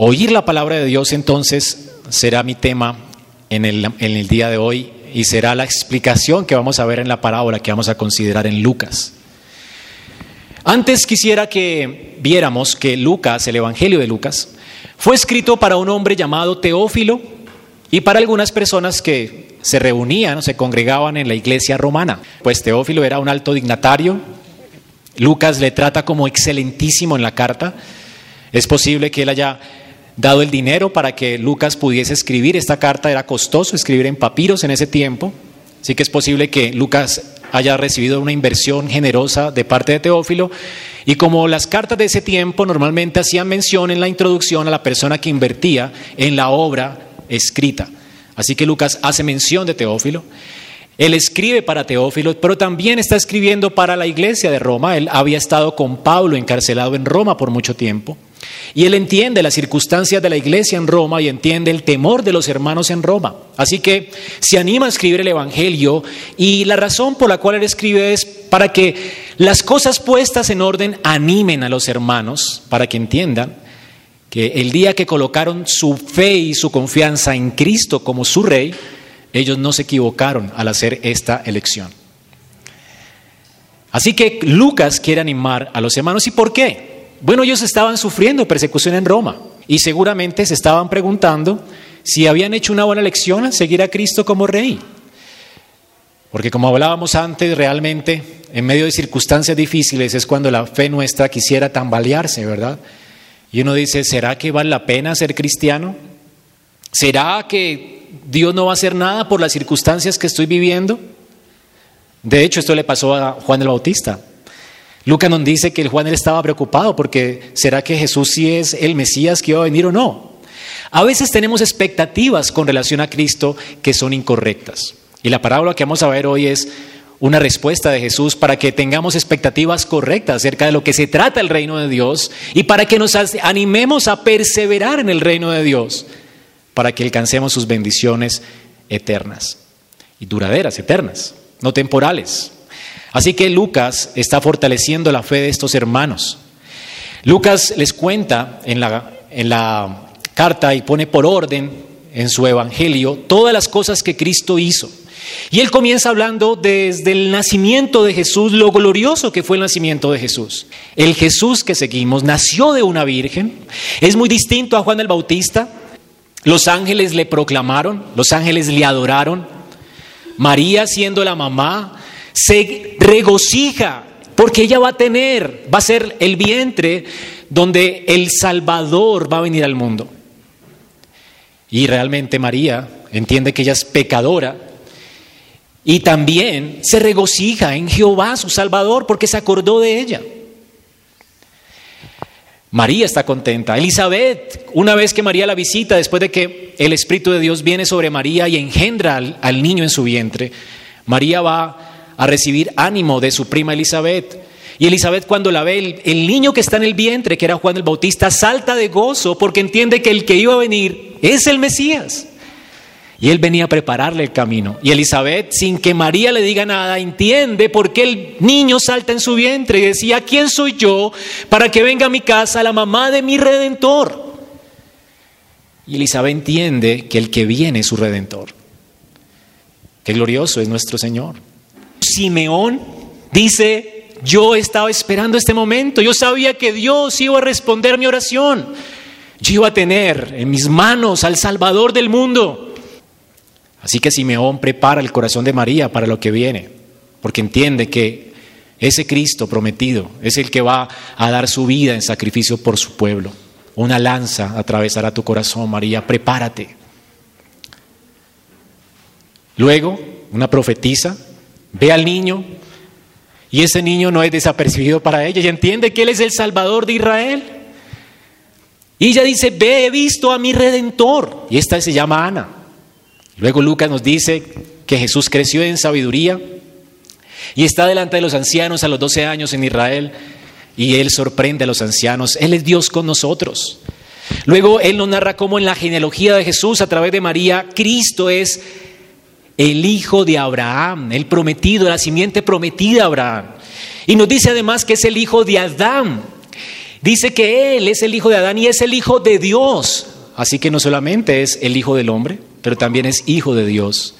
Oír la palabra de Dios entonces será mi tema en el, día de hoy y será la explicación que vamos a ver en la parábola que vamos a considerar en Lucas. Antes quisiera que viéramos que Lucas, el Evangelio de Lucas, fue escrito para un hombre llamado Teófilo y para algunas personas que se reunían o se congregaban en la iglesia romana. Pues Teófilo era un alto dignatario, Lucas le trata como excelentísimo en la carta, es posible que él haya dado el dinero para que Lucas pudiese escribir. Esta carta era costoso escribir en papiros en ese tiempo, así que es posible que Lucas haya recibido una inversión generosa de parte de Teófilo. Y como las cartas de ese tiempo normalmente hacían mención en la introducción a la persona que invertía en la obra escrita. Así que Lucas hace mención de Teófilo. Él escribe para Teófilo, pero también está escribiendo para la iglesia de Roma. Él había estado con Pablo encarcelado en Roma por mucho tiempo. Y él entiende las circunstancias de la iglesia en Roma y entiende el temor de los hermanos en Roma. Así que se anima a escribir el Evangelio y la razón por la cual él escribe es para que las cosas puestas en orden animen a los hermanos, para que entiendan que el día que colocaron su fe y su confianza en Cristo como su rey, ellos no se equivocaron al hacer esta elección. Así que Lucas quiere animar a los hermanos. ¿Y por qué? Bueno, ellos estaban sufriendo persecución en Roma y seguramente se estaban preguntando si habían hecho una buena elección al seguir a Cristo como rey. Porque como hablábamos antes, realmente en medio de circunstancias difíciles es cuando la fe nuestra quisiera tambalearse, ¿verdad? Y uno dice, ¿será que vale la pena ser cristiano? ¿Será que Dios no va a hacer nada por las circunstancias que estoy viviendo? De hecho, esto le pasó a Juan el Bautista. Lucas nos dice que el Juan él estaba preocupado porque ¿será que Jesús sí es el Mesías que iba a venir o no? A veces tenemos expectativas con relación a Cristo que son incorrectas. Y la parábola que vamos a ver hoy es una respuesta de Jesús para que tengamos expectativas correctas acerca de lo que se trata el reino de Dios y para que nos animemos a perseverar en el reino de Dios, para que alcancemos sus bendiciones eternas y duraderas, eternas, no temporales. Así que Lucas está fortaleciendo la fe de estos hermanos. Lucas les cuenta en la, en la carta y pone por orden en su evangelio todas las cosas que Cristo hizo. Y él comienza hablando desde el nacimiento de Jesús, lo glorioso que fue el nacimiento de Jesús. El Jesús que seguimos nació de una virgen, es muy distinto a Juan el Bautista. Los ángeles le proclamaron, los ángeles le adoraron. María siendo la mamá se regocija porque ella va a tener, va a ser el vientre donde el Salvador va a venir al mundo. Y realmente María entiende que ella es pecadora y también se regocija en Jehová, su Salvador, porque se acordó de ella. María está contenta. Elizabeth, una vez que María la visita, después de que el Espíritu de Dios viene sobre María y engendra al, al niño en su vientre, María va a recibir ánimo de su prima Elizabeth. Y Elizabeth cuando la ve, el, niño que está en el vientre, que era Juan el Bautista, salta de gozo porque entiende que el que iba a venir es el Mesías. Y él venía a prepararle el camino. Y Elizabeth, sin que María le diga nada, entiende por qué el niño salta en su vientre y decía, ¿quién soy yo para que venga a mi casa la mamá de mi redentor? Y Elizabeth entiende que el que viene es su redentor. Qué glorioso es nuestro Señor. Simeón dice, yo estaba esperando este momento, yo sabía que Dios iba a responder mi oración, yo iba a tener en mis manos al Salvador del mundo. Así que Simeón prepara el corazón de María para lo que viene, porque entiende que ese Cristo prometido es el que va a dar su vida en sacrificio por su pueblo. Una lanza atravesará tu corazón, María, prepárate. Luego, una profetisa ve al niño y ese niño no es desapercibido para ella. Ella entiende que Él es el Salvador de Israel. Y ella dice, ve, he visto a mi redentor. Y esta se llama Ana. Luego Lucas nos dice que Jesús creció en sabiduría y está delante de los ancianos a los 12 años en Israel y Él sorprende a los ancianos. Él es Dios con nosotros. Luego Él nos narra cómo en la genealogía de Jesús a través de María, Cristo es el hijo de Abraham, el prometido, la simiente prometida a Abraham. Y nos dice además que es el hijo de Adán. Dice que Él es el hijo de Adán y es el hijo de Dios. Así que no solamente es el hijo del hombre, pero también es hijo de Dios.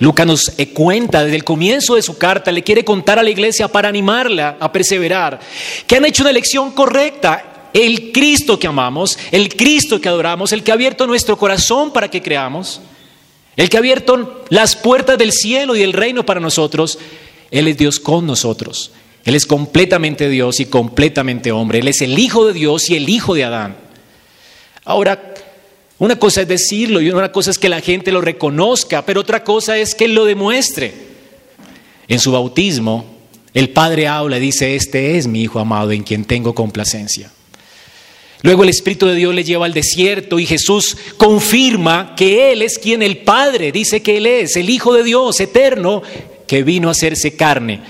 Lucas nos cuenta desde el comienzo de su carta, le quiere contar a la iglesia para animarla a perseverar, que han hecho una elección correcta. El Cristo que amamos, el Cristo que adoramos, el que ha abierto nuestro corazón para que creamos, el que ha abierto las puertas del cielo y del reino para nosotros, Él es Dios con nosotros. Él es completamente Dios y completamente hombre. Él es el Hijo de Dios y el Hijo de Adán. Ahora, una cosa es decirlo y una cosa es que la gente lo reconozca, pero otra cosa es que lo demuestre. En su bautismo, el Padre habla y dice, este es mi Hijo amado en quien tengo complacencia. Luego el Espíritu de Dios le lleva al desierto y Jesús confirma que Él es quien el Padre dice que Él es, el Hijo de Dios eterno que vino a hacerse carne.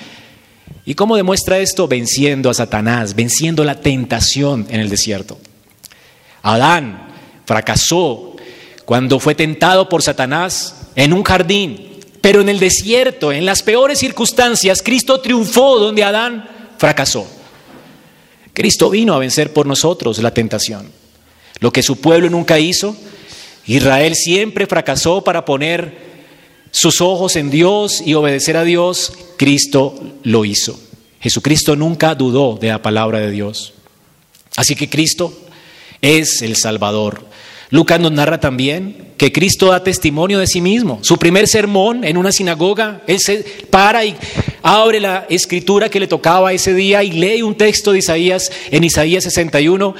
¿Y cómo demuestra esto? Venciendo a Satanás, venciendo la tentación en el desierto. Adán fracasó cuando fue tentado por Satanás en un jardín, pero en el desierto, en las peores circunstancias, Cristo triunfó donde Adán fracasó. Cristo vino a vencer por nosotros la tentación. Lo que su pueblo nunca hizo, Israel siempre fracasó para poner sus ojos en Dios y obedecer a Dios, Cristo lo hizo. Jesucristo nunca dudó de la palabra de Dios. Así que Cristo es el Salvador. Lucas nos narra también que Cristo da testimonio de sí mismo. Su primer sermón en una sinagoga, él se para y abre la escritura que le tocaba ese día y lee un texto de Isaías en Isaías 61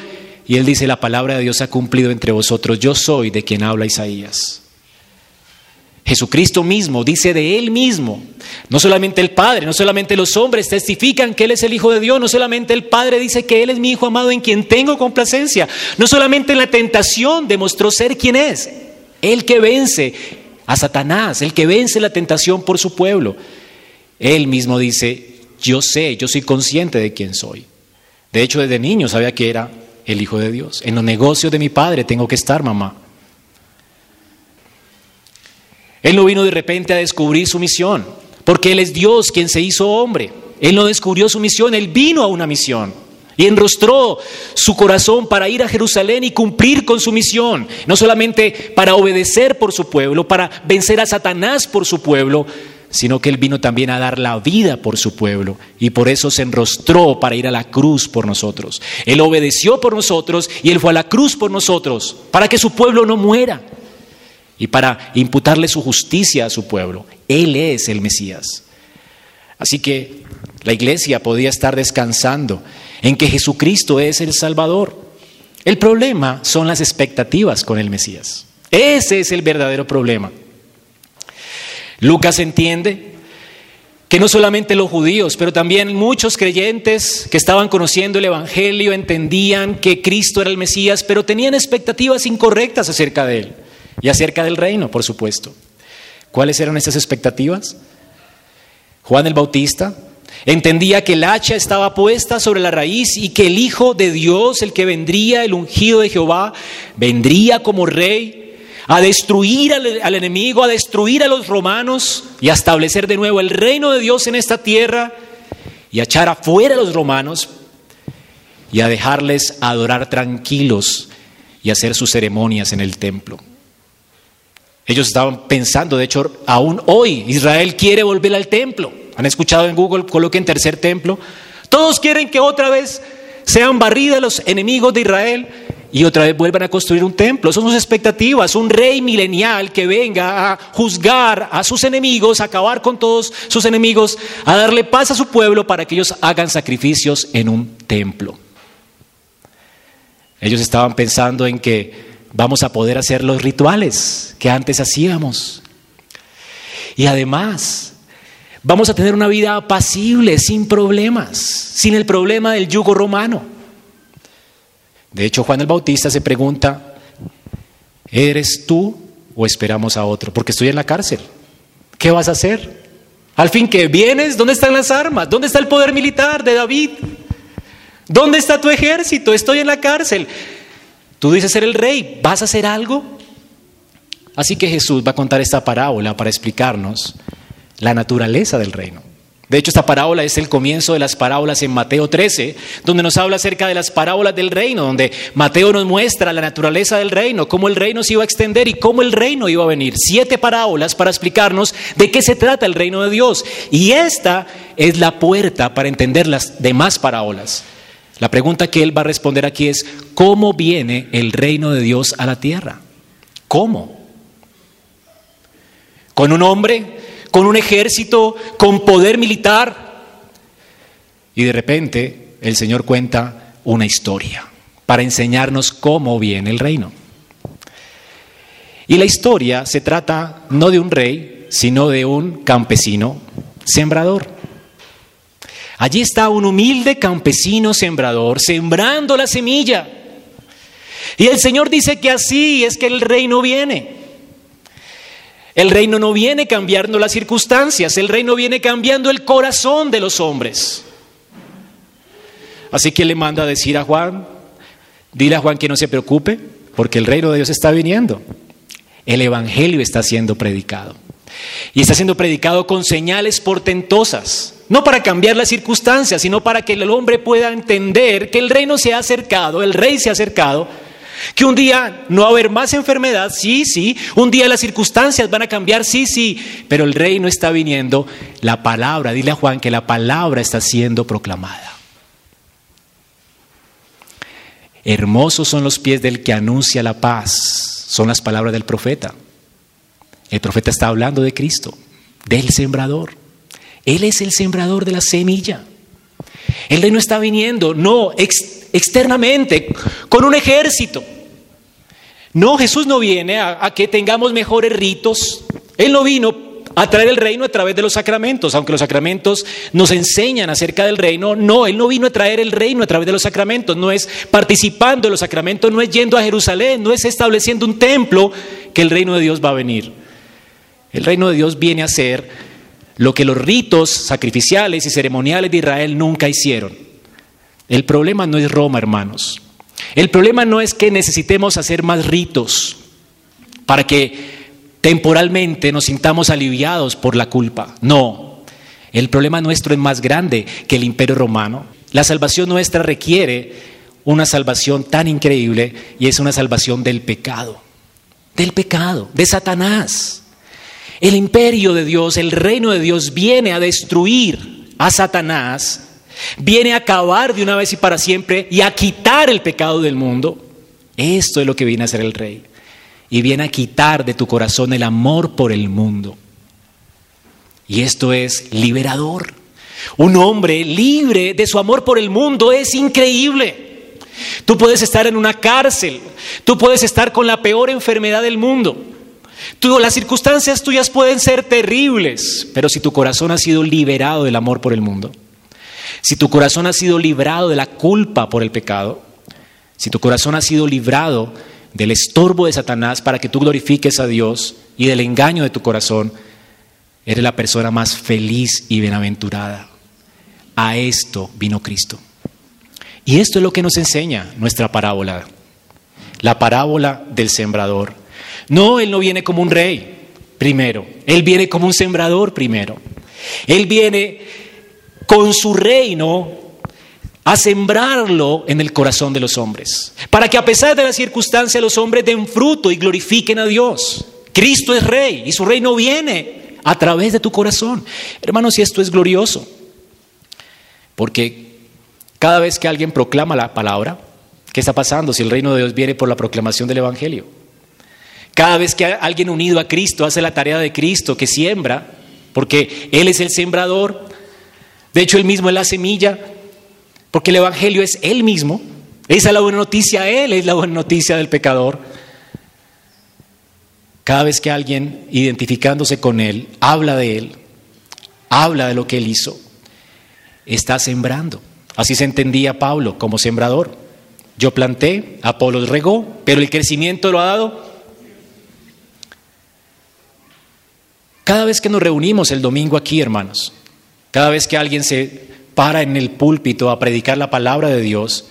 y él dice, la palabra de Dios ha cumplido entre vosotros, yo soy de quien habla Isaías. Jesucristo mismo dice de Él mismo, no solamente el Padre, no solamente los hombres testifican que Él es el Hijo de Dios, no solamente el Padre dice que Él es mi Hijo amado en quien tengo complacencia, no solamente en la tentación demostró ser quien es, el que vence a Satanás, el que vence la tentación por su pueblo. Él mismo dice, yo sé, yo soy consciente de quién soy. De hecho, desde niño sabía que era el Hijo de Dios. En los negocios de mi Padre tengo que estar, mamá. Él no vino de repente a descubrir su misión, porque Él es Dios quien se hizo hombre. Él no descubrió su misión, Él vino a una misión. Y enrostró su corazón para ir a Jerusalén y cumplir con su misión. No solamente para obedecer por su pueblo, para vencer a Satanás por su pueblo, sino que Él vino también a dar la vida por su pueblo. Y por eso se enrostró para ir a la cruz por nosotros. Él obedeció por nosotros y Él fue a la cruz por nosotros, para que su pueblo no muera y para imputarle su justicia a su pueblo. Él es el Mesías. Así que la iglesia podía estar descansando en que Jesucristo es el Salvador. El problema son las expectativas con el Mesías. Ese es el verdadero problema. Lucas entiende que no solamente los judíos, pero también muchos creyentes que estaban conociendo el Evangelio entendían que Cristo era el Mesías, pero tenían expectativas incorrectas acerca de él y acerca del reino, por supuesto. ¿Cuáles eran esas expectativas? Juan el Bautista entendía que el hacha estaba puesta sobre la raíz y que el Hijo de Dios, el que vendría, el ungido de Jehová, vendría como rey a destruir al, al, enemigo, a destruir a los romanos y a establecer de nuevo el reino de Dios en esta tierra y a echar afuera a los romanos y a dejarles adorar tranquilos y hacer sus ceremonias en el templo. Ellos estaban pensando, de hecho, aún hoy Israel quiere volver al templo. ¿Han escuchado en Google, coloquen tercer templo? Todos quieren que otra vez sean barridos los enemigos de Israel y otra vez vuelvan a construir un templo. Son sus expectativas, un rey milenial que venga a juzgar a sus enemigos, a acabar con todos sus enemigos, a darle paz a su pueblo para que ellos hagan sacrificios en un templo. Ellos estaban pensando en que vamos a poder hacer los rituales que antes hacíamos. Y además, vamos a tener una vida apacible, sin problemas, sin el problema del yugo romano. De hecho, Juan el Bautista se pregunta, ¿eres tú o esperamos a otro? Porque estoy en la cárcel. ¿Qué vas a hacer? Al fin que vienes, ¿dónde están las armas? ¿Dónde está el poder militar de David? ¿Dónde está tu ejército? Estoy en la cárcel. Tú dices ser el rey, ¿vas a hacer algo? Así que Jesús va a contar esta parábola para explicarnos la naturaleza del reino. De hecho, esta parábola es el comienzo de las parábolas en Mateo 13, donde nos habla acerca de las parábolas del reino, donde Mateo nos muestra la naturaleza del reino, cómo el reino se iba a extender y cómo el reino iba a venir. Siete parábolas para explicarnos de qué se trata el reino de Dios. Y esta es la puerta para entender las demás parábolas. La pregunta que él va a responder aquí es, ¿cómo viene el reino de Dios a la tierra? ¿Cómo? ¿Con un hombre? con un ejército, con poder militar. Y de repente el Señor cuenta una historia para enseñarnos cómo viene el reino. Y la historia se trata no de un rey, sino de un campesino sembrador. Allí está un humilde campesino sembrador sembrando la semilla. Y el Señor dice que así es que el reino viene. El reino no viene cambiando las circunstancias, el reino viene cambiando el corazón de los hombres. Así que le manda a decir a Juan, dile a Juan que no se preocupe, porque el reino de Dios está viniendo. El Evangelio está siendo predicado. Y está siendo predicado con señales portentosas, no para cambiar las circunstancias, sino para que el hombre pueda entender que el reino se ha acercado, el rey se ha acercado que un día no va a haber más enfermedad, sí, sí. Un día las circunstancias van a cambiar, sí, sí. Pero el reino está viniendo. La palabra, dile a Juan que la palabra está siendo proclamada. Hermosos son los pies del que anuncia la paz. Son las palabras del profeta. El profeta está hablando de Cristo, del sembrador. Él es el sembrador de la semilla. El reino está viniendo, no externamente, con un ejército. No, Jesús no viene a, que tengamos mejores ritos. Él no vino a traer el reino a través de los sacramentos, aunque los sacramentos nos enseñan acerca del reino. No, Él no vino a traer el reino a través de los sacramentos, no es participando en los sacramentos, no es yendo a Jerusalén, no es estableciendo un templo que el reino de Dios va a venir. El reino de Dios viene a ser lo que los ritos sacrificiales y ceremoniales de Israel nunca hicieron. El problema no es Roma, hermanos. El problema no es que necesitemos hacer más ritos para que temporalmente nos sintamos aliviados por la culpa. No, el problema nuestro es más grande que el imperio romano. La salvación nuestra requiere una salvación tan increíble y es una salvación del pecado, del pecado, de Satanás. El imperio de Dios, el reino de Dios viene a destruir a Satanás Viene a acabar de una vez y para siempre y a quitar el pecado del mundo. Esto es lo que viene a hacer el rey. Y viene a quitar de tu corazón el amor por el mundo. Y esto es liberador. Un hombre libre de su amor por el mundo es increíble. Tú puedes estar en una cárcel, tú puedes estar con la peor enfermedad del mundo. Tú, las circunstancias tuyas pueden ser terribles, pero si tu corazón ha sido liberado del amor por el mundo, si tu corazón ha sido librado de la culpa por el pecado, si tu corazón ha sido librado del estorbo de Satanás para que tú glorifiques a Dios y del engaño de tu corazón, eres la persona más feliz y bienaventurada. A esto vino Cristo. Y esto es lo que nos enseña nuestra parábola, la parábola del sembrador. No, Él no viene como un rey primero, Él viene como un sembrador primero. Él viene con su reino a sembrarlo en el corazón de los hombres, para que a pesar de las circunstancias los hombres den fruto y glorifiquen a Dios. Cristo es rey y su reino viene a través de tu corazón. Hermanos, y esto es glorioso, porque cada vez que alguien proclama la palabra, ¿qué está pasando si el reino de Dios viene por la proclamación del Evangelio? Cada vez que alguien unido a Cristo hace la tarea de Cristo, que siembra, porque Él es el sembrador, de hecho, Él mismo es la semilla, porque el Evangelio es Él mismo. Esa es la buena noticia, Él es la buena noticia del pecador. Cada vez que alguien, identificándose con Él, habla de Él, habla de lo que Él hizo, está sembrando. Así se entendía Pablo como sembrador. Yo planté, Apolo regó, pero el crecimiento lo ha dado. Cada vez que nos reunimos el domingo aquí, hermanos, cada vez que alguien se para en el púlpito a predicar la palabra de Dios,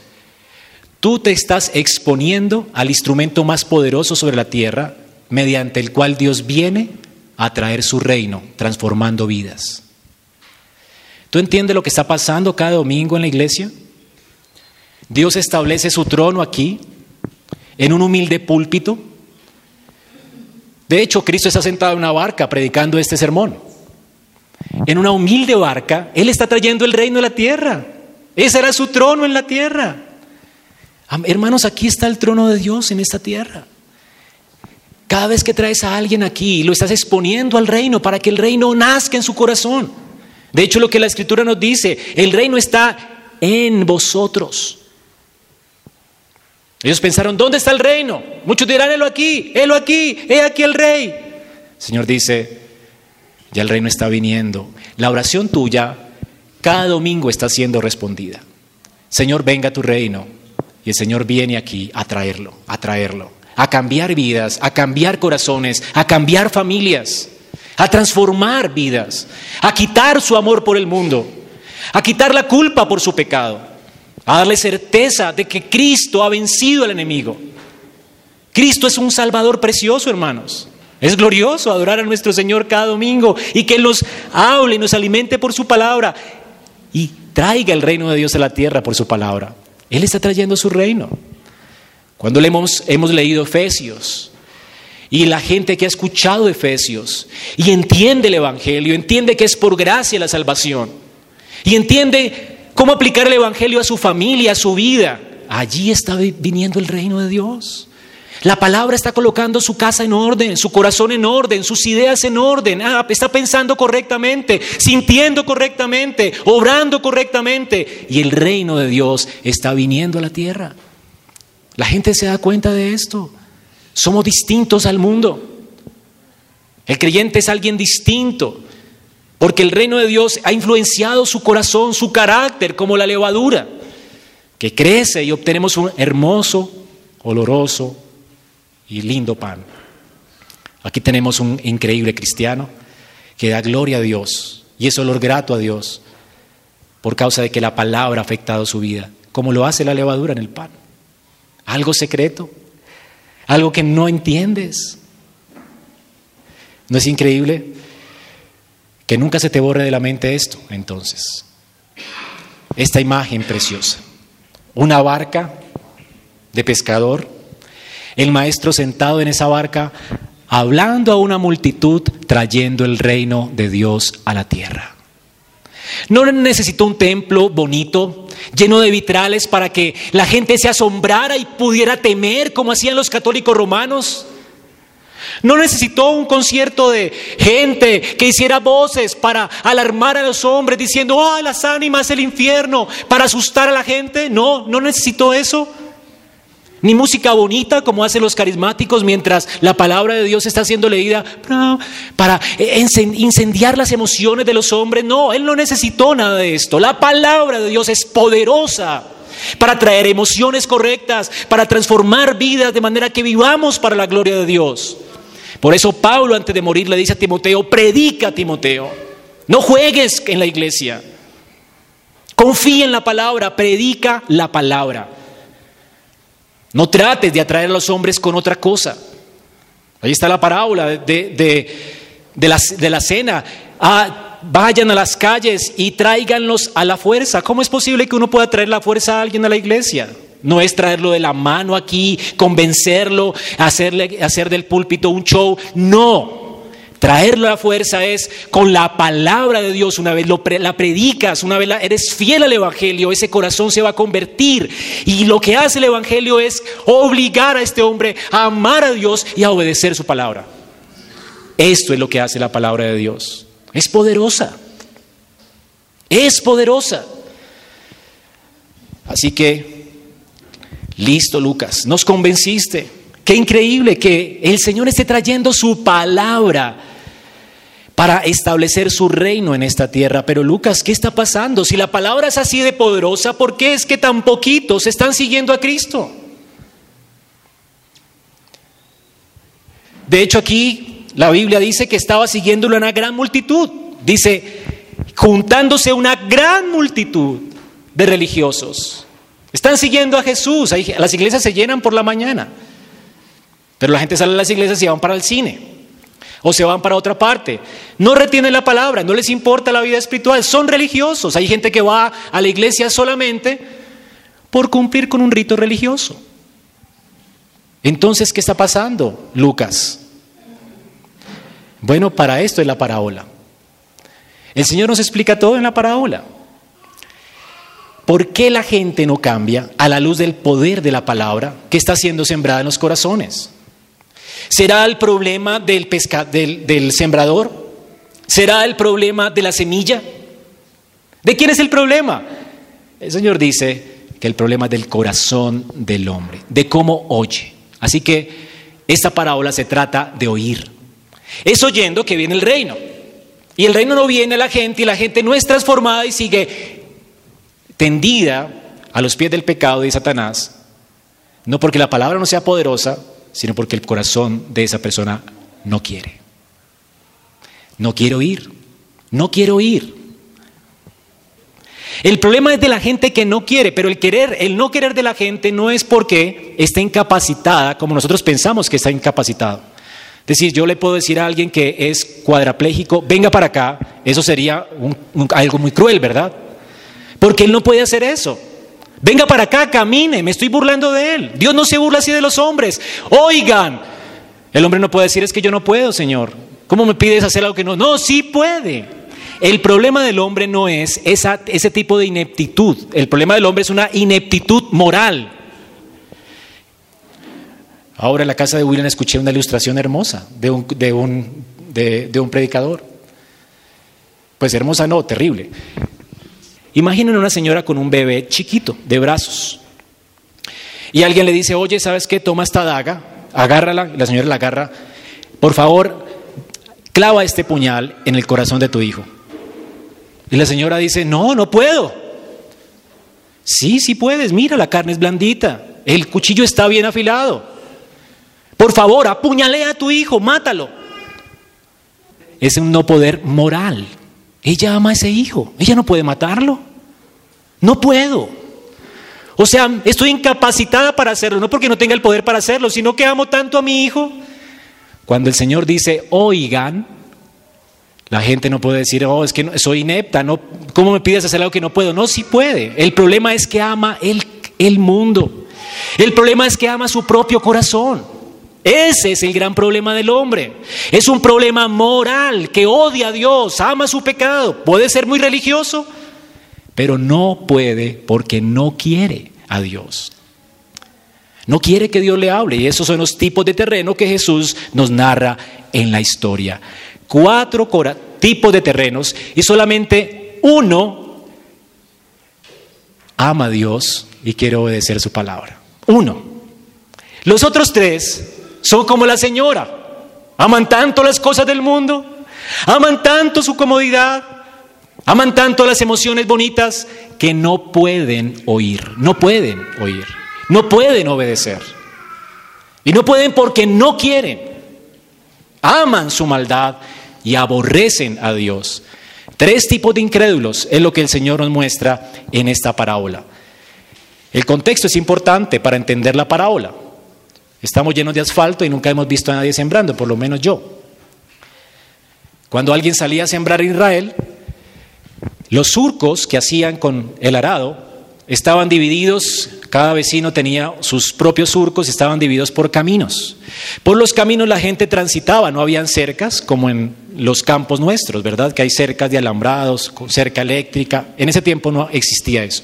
tú te estás exponiendo al instrumento más poderoso sobre la tierra, mediante el cual Dios viene a traer su reino, transformando vidas. ¿Tú entiendes lo que está pasando cada domingo en la iglesia? Dios establece su trono aquí, en un humilde púlpito. De hecho, Cristo está sentado en una barca predicando este sermón. En una humilde barca, Él está trayendo el reino de la tierra. Ese era su trono en la tierra. Hermanos, aquí está el trono de Dios en esta tierra. Cada vez que traes a alguien aquí, lo estás exponiendo al reino para que el reino nazca en su corazón. De hecho, lo que la escritura nos dice, el reino está en vosotros. Ellos pensaron, ¿dónde está el reino? Muchos dirán, helo aquí, helo aquí, he aquí el rey. Señor dice, ya el reino está viniendo. La oración tuya cada domingo está siendo respondida. Señor, venga tu reino. Y el Señor viene aquí a traerlo, a traerlo, a cambiar vidas, a cambiar corazones, a cambiar familias a transformar vidas, a quitar su amor por el mundo, a quitar la culpa por su pecado, a darle certeza de que Cristo ha vencido al enemigo. Cristo es un Salvador precioso, hermanos. Es glorioso adorar a nuestro Señor cada domingo y que nos hable y nos alimente por su palabra y traiga el reino de Dios a la tierra por su palabra. Él está trayendo su reino. Cuando le hemos, hemos leído Efesios, y la gente que ha escuchado Efesios y entiende el Evangelio, entiende que es por gracia la salvación y entiende cómo aplicar el Evangelio a su familia, a su vida, allí está viniendo el reino de Dios. La palabra está colocando su casa en orden, su corazón en orden, sus ideas en orden. Ah, está pensando correctamente, sintiendo correctamente, obrando correctamente. Y el reino de Dios está viniendo a la tierra. La gente se da cuenta de esto. Somos distintos al mundo. El creyente es alguien distinto, porque el reino de Dios ha influenciado su corazón, su carácter, como la levadura, que crece y obtenemos un hermoso, oloroso y lindo pan. Aquí tenemos un increíble cristiano que da gloria a Dios y es olor grato a Dios por causa de que la palabra ha afectado su vida, como lo hace la levadura en el pan. Algo secreto, algo que no entiendes. ¿No es increíble? Que nunca se te borre de la mente esto, entonces. Esta imagen preciosa. Una barca de pescador, el maestro sentado en esa barca, hablando a una multitud, trayendo el reino de Dios a la tierra. No necesitó un templo bonito, lleno de vitrales para que la gente se asombrara y pudiera temer como hacían los católicos romanos. No necesitó un concierto de gente que hiciera voces para alarmar a los hombres diciendo, ah, las ánimas del infierno, para asustar a la gente. No, no necesitó eso ni música bonita como hacen los carismáticos mientras la palabra de Dios está siendo leída para incendiar las emociones de los hombres. No, Él no necesitó nada de esto. La palabra de Dios es poderosa para traer emociones correctas, para transformar vidas de manera que vivamos para la gloria de Dios. Por eso Pablo antes de morir le dice a Timoteo, predica Timoteo, no juegues en la iglesia, confía en la palabra, predica la palabra. No trates de atraer a los hombres con otra cosa. Ahí está la parábola de, la, cena. Ah, vayan a las calles y tráiganlos a la fuerza. ¿Cómo es posible que uno pueda traer la fuerza a alguien a la iglesia? No es traerlo de la mano aquí, convencerlo, hacerle, hacer del púlpito un show. No. Traerlo a la fuerza es con la palabra de Dios, una vez la predicas, una vez eres fiel al Evangelio, ese corazón se va a convertir. Y lo que hace el Evangelio es obligar a este hombre a amar a Dios y a obedecer su palabra. Esto es lo que hace la palabra de Dios. Es poderosa. Es poderosa. Así que, listo Lucas, nos convenciste. Qué increíble que el Señor esté trayendo su palabra para establecer su reino en esta tierra. Pero Lucas, ¿qué está pasando? Si la palabra es así de poderosa, ¿por qué es que tan poquitos están siguiendo a Cristo? De hecho, aquí la Biblia dice que estaba siguiéndolo una gran multitud. Dice, juntándose una gran multitud de religiosos. Están siguiendo a Jesús. Las iglesias se llenan por la mañana. Pero la gente sale de las iglesias y van para el cine. o se van para otra parte. No retienen la palabra, no les importa la vida espiritual, son religiosos. Hay gente que va a la iglesia solamente por cumplir con un rito religioso. Entonces, ¿qué está pasando, Lucas? Bueno, para esto es la parábola. El Señor nos explica todo en la parábola. ¿Por qué la gente no cambia a la luz del poder de la palabra que está siendo sembrada en los corazones? ¿Será el problema del, del, sembrador? ¿Será el problema de la semilla? ¿De quién es el problema? El Señor dice que el problema es del corazón del hombre, de cómo oye. Así que esta parábola se trata de oír. Es oyendo que viene el reino. Y el reino no viene a la gente y la gente no es transformada y sigue tendida a los pies del pecado de Satanás. No porque la palabra no sea poderosa, sino porque el corazón de esa persona no quiere. No quiere oír, no quiere oír. El problema es de la gente que no quiere, pero el querer, el no querer de la gente no es porque está incapacitada, como nosotros pensamos que está incapacitado. Es decir, yo le puedo decir a alguien que es cuadraplégico, venga para acá, eso sería algo muy cruel, ¿verdad? Porque él no puede hacer eso. Venga para acá, camine, me estoy burlando de él. Dios no se burla así de los hombres. Oigan, el hombre no puede decir es que yo no puedo, Señor. ¿Cómo me pides hacer algo que no? No, sí puede. El problema del hombre no es ese tipo de ineptitud. El problema del hombre es una ineptitud moral. Ahora en la casa de William escuché una ilustración hermosa de un predicador. Pues hermosa no, terrible. Imaginen una señora con un bebé chiquito, de brazos. Y alguien le dice, oye, ¿sabes qué? Toma esta daga, agárrala, la señora la agarra. Por favor, clava este puñal en el corazón de tu hijo. Y la señora dice, no, no puedo. Sí, sí puedes, mira, la carne es blandita, el cuchillo está bien afilado. Por favor, apuñalea a tu hijo, mátalo. Es un no poder moral. Ella ama a ese hijo, ella no puede matarlo. No puedo. O sea, estoy incapacitada para hacerlo, no porque no tenga el poder para hacerlo, sino que amo tanto a mi hijo. Cuando el Señor dice, oigan, la gente no puede decir, oh, es que soy inepta, no, ¿cómo me pides hacer algo que no puedo? No, sí puede. El problema es que ama el, el mundo. El problema es que ama su propio corazón. Ese es el gran problema del hombre. Es un problema moral que odia a Dios, ama su pecado. Puede ser muy religioso, pero no puede porque no quiere a Dios. No quiere que Dios le hable. Y esos son los tipos de terreno que Jesús nos narra en la historia. Cuatro tipos de terrenos y solamente uno ama a Dios y quiere obedecer su palabra. Uno. Los otros tres son como la señora. Aman tanto las cosas del mundo, aman tanto su comodidad, aman tanto las emociones bonitas que no pueden oír, no pueden oír, no pueden obedecer. Y no pueden porque no quieren. Aman su maldad y aborrecen a Dios. Tres tipos de incrédulos es lo que el Señor nos muestra en esta parábola. El contexto es importante para entender la parábola. Estamos llenos de asfalto y nunca hemos visto a nadie sembrando, por lo menos yo. Cuando alguien salía a sembrar en Israel, los surcos que hacían con el arado estaban divididos, cada vecino tenía sus propios surcos, estaban divididos por caminos. Por los caminos la gente transitaba, no habían cercas como en los campos nuestros, ¿verdad? Que hay cercas de alambrados, cerca eléctrica. En ese tiempo no existía eso.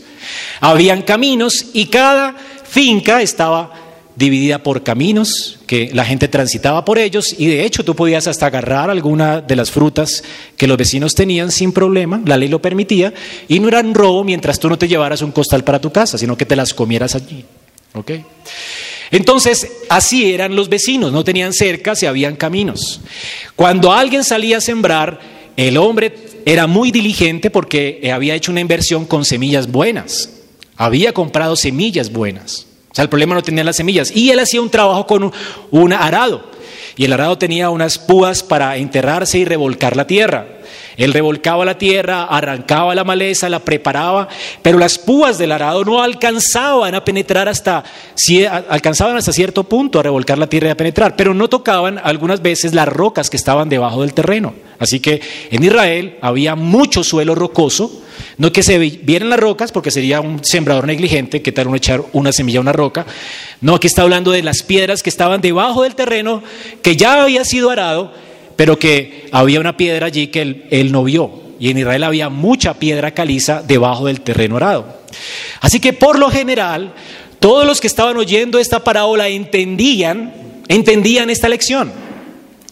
Habían caminos y cada finca estaba dividida por caminos, que la gente transitaba por ellos y de hecho tú podías hasta agarrar alguna de las frutas que los vecinos tenían sin problema, la ley lo permitía, y no era un robo mientras tú no te llevaras un costal para tu casa, sino que te las comieras allí. Entonces, así eran los vecinos, no tenían cercas y habían caminos. Cuando alguien salía a sembrar, el hombre era muy diligente porque había hecho una inversión con semillas buenas, había comprado semillas buenas. El problema no tenía las semillas. Y él hacía un trabajo con un, arado. Y el arado tenía unas púas para enterrarse y revolcar la tierra. Él revolcaba la tierra, arrancaba la maleza, la preparaba, pero las púas del arado no alcanzaban a penetrar hasta, alcanzaban hasta cierto punto a revolcar la tierra y a penetrar, pero no tocaban algunas veces las rocas que estaban debajo del terreno. Así que en Israel había mucho suelo rocoso, no que se vieran las rocas, porque sería un sembrador negligente, que tal uno echar una semilla a una roca. No, aquí está hablando de las piedras que estaban debajo del terreno, que ya había sido arado, pero que había una piedra allí que él, él no vio. Y en Israel había mucha piedra caliza debajo del terreno arado. Así que por lo general, todos los que estaban oyendo esta parábola entendían, entendían esta lección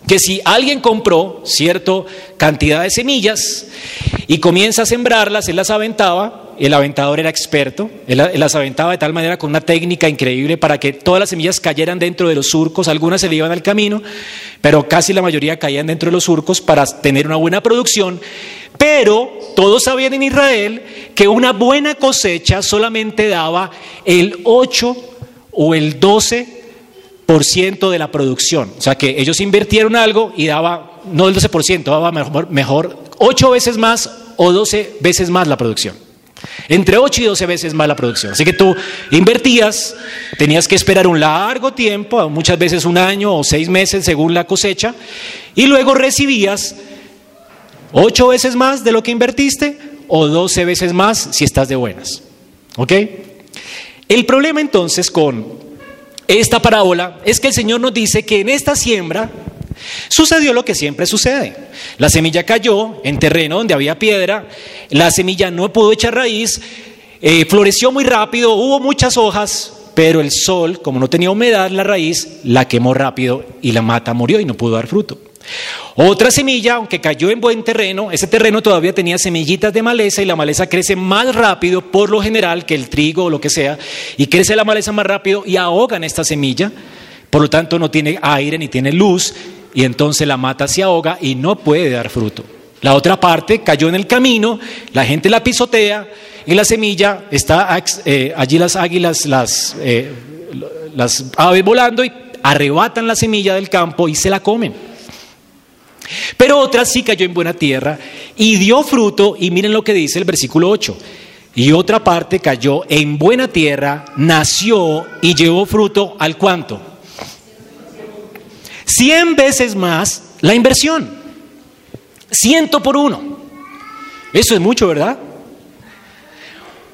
que si alguien compró cierta cantidad de semillas y comienza a sembrarlas, él las aventaba, el aventador era experto, él, las aventaba de tal manera con una técnica increíble para que todas las semillas cayeran dentro de los surcos, algunas se le iban al camino, pero casi la mayoría caían dentro de los surcos para tener una buena producción, pero todos sabían en Israel que una buena cosecha solamente daba el 8 o el 12 por ciento de la producción. O sea que ellos invirtieron algo y daba, no el 12%, daba mejor, mejor 8 veces más o 12 veces más la producción. Entre 8 y 12 veces más la producción. Así que tú invertías, tenías que esperar un largo tiempo, muchas veces un año o seis meses según la cosecha, y luego recibías 8 veces más de lo que invertiste o 12 veces más si estás de buenas. ¿Ok? El problema entonces con esta parábola es que el Señor nos dice que en esta siembra sucedió lo que siempre sucede. La semilla cayó en terreno donde había piedra, la semilla no pudo echar raíz, eh, floreció muy rápido, hubo muchas hojas, pero el sol, como no tenía humedad, la raíz la quemó rápido y la mata murió y no pudo dar fruto. Otra semilla, aunque cayó en buen terreno, ese terreno todavía tenía semillitas de maleza y la maleza crece más rápido por lo general que el trigo o lo que sea, y crece la maleza más rápido y ahogan esta semilla, por lo tanto no tiene aire ni tiene luz, y entonces la mata se ahoga y no puede dar fruto. La otra parte cayó en el camino, la gente la pisotea y la semilla está eh, allí las águilas, las, eh, las aves volando y arrebatan la semilla del campo y se la comen. Pero otra sí cayó en buena tierra y dio fruto, y miren lo que dice el versículo 8. Y otra parte cayó en buena tierra, nació y llevó fruto al cuánto. Cien veces más la inversión. Ciento por uno. Eso es mucho, ¿verdad?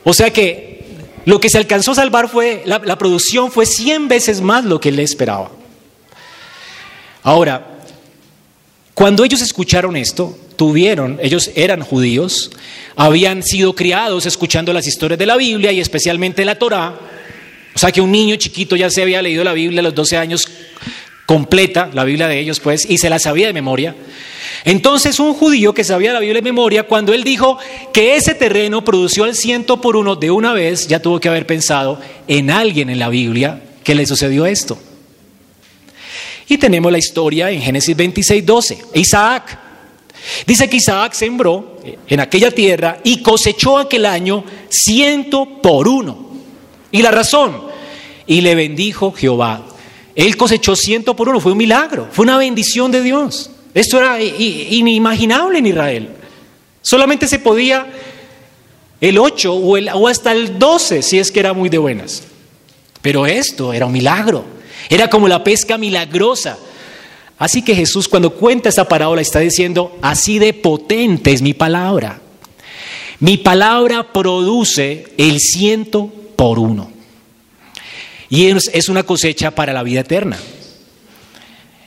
O sea que lo que se alcanzó a salvar fue, la, la producción fue cien veces más lo que él esperaba. Ahora, cuando ellos escucharon esto, tuvieron, ellos eran judíos, habían sido criados escuchando las historias de la Biblia y especialmente la Torá. O sea que un niño chiquito ya se había leído la Biblia a los 12 años completa, la Biblia de ellos pues, y se la sabía de memoria. Entonces un judío que sabía la Biblia de memoria, cuando él dijo que ese terreno produció el ciento por uno de una vez, ya tuvo que haber pensado en alguien en la Biblia que le sucedió esto. Y tenemos la historia en Génesis 26, 12. Isaac. Dice que Isaac sembró en aquella tierra y cosechó aquel año ciento por uno. Y la razón, y le bendijo Jehová. Él cosechó ciento por uno, fue un milagro, fue una bendición de Dios. Esto era inimaginable en Israel. Solamente se podía el 8 o, o hasta el 12 si es que era muy de buenas. Pero esto era un milagro. Era como la pesca milagrosa. Así que Jesús cuando cuenta esta parábola está diciendo, así de potente es mi palabra. Mi palabra produce el ciento por uno. Y es una cosecha para la vida eterna.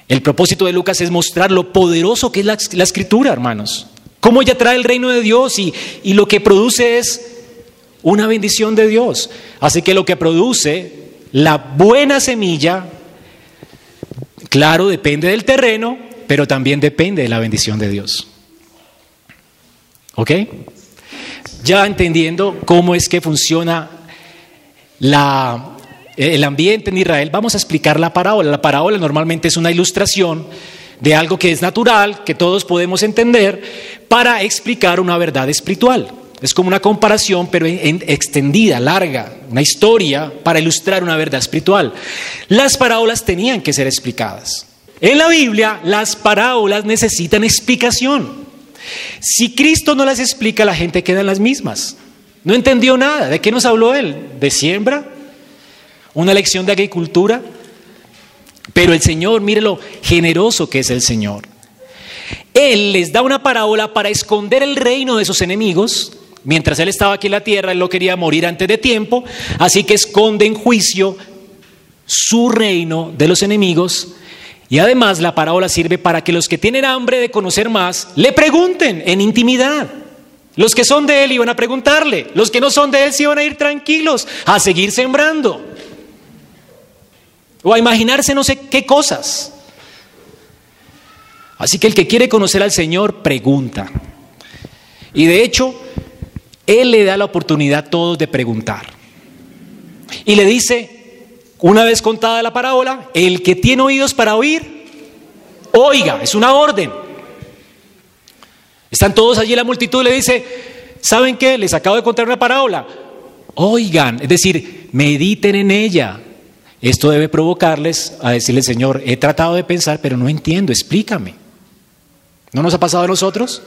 El propósito de Lucas es mostrar lo poderoso que es la, escritura, hermanos. Cómo ella trae el reino de Dios y, y lo que produce es una bendición de Dios. Así que lo que produce la buena semilla, claro, depende del terreno, pero también depende de la bendición de Dios. ¿Ok? Ya entendiendo cómo es que funciona la, el ambiente en Israel, vamos a explicar la parábola. La parábola normalmente es una ilustración de algo que es natural, que todos podemos entender, para explicar una verdad espiritual. Es como una comparación, pero extendida, larga, una historia para ilustrar una verdad espiritual. Las parábolas tenían que ser explicadas. En la Biblia, las parábolas necesitan explicación. Si Cristo no las explica, la gente queda en las mismas. No entendió nada. ¿De qué nos habló él? ¿De siembra? ¿Una lección de agricultura? Pero el Señor, mire lo generoso que es el Señor. Él les da una parábola para esconder el reino de sus enemigos. Mientras él estaba aquí en la tierra, él no quería morir antes de tiempo, así que esconde en juicio su reino de los enemigos. Y además la parábola sirve para que los que tienen hambre de conocer más le pregunten en intimidad. Los que son de él iban a preguntarle, los que no son de él se iban a ir tranquilos a seguir sembrando o a imaginarse no sé qué cosas. Así que el que quiere conocer al Señor pregunta. Y de hecho, Él le da la oportunidad a todos de preguntar. Y le dice, una vez contada la parábola, el que tiene oídos para oír, oiga, es una orden. Están todos allí la multitud le dice, ¿saben qué? Les acabo de contar una parábola. Oigan, es decir, mediten en ella. Esto debe provocarles a decirle, Señor, he tratado de pensar, pero no entiendo, explícame. ¿No nos ha pasado a nosotros?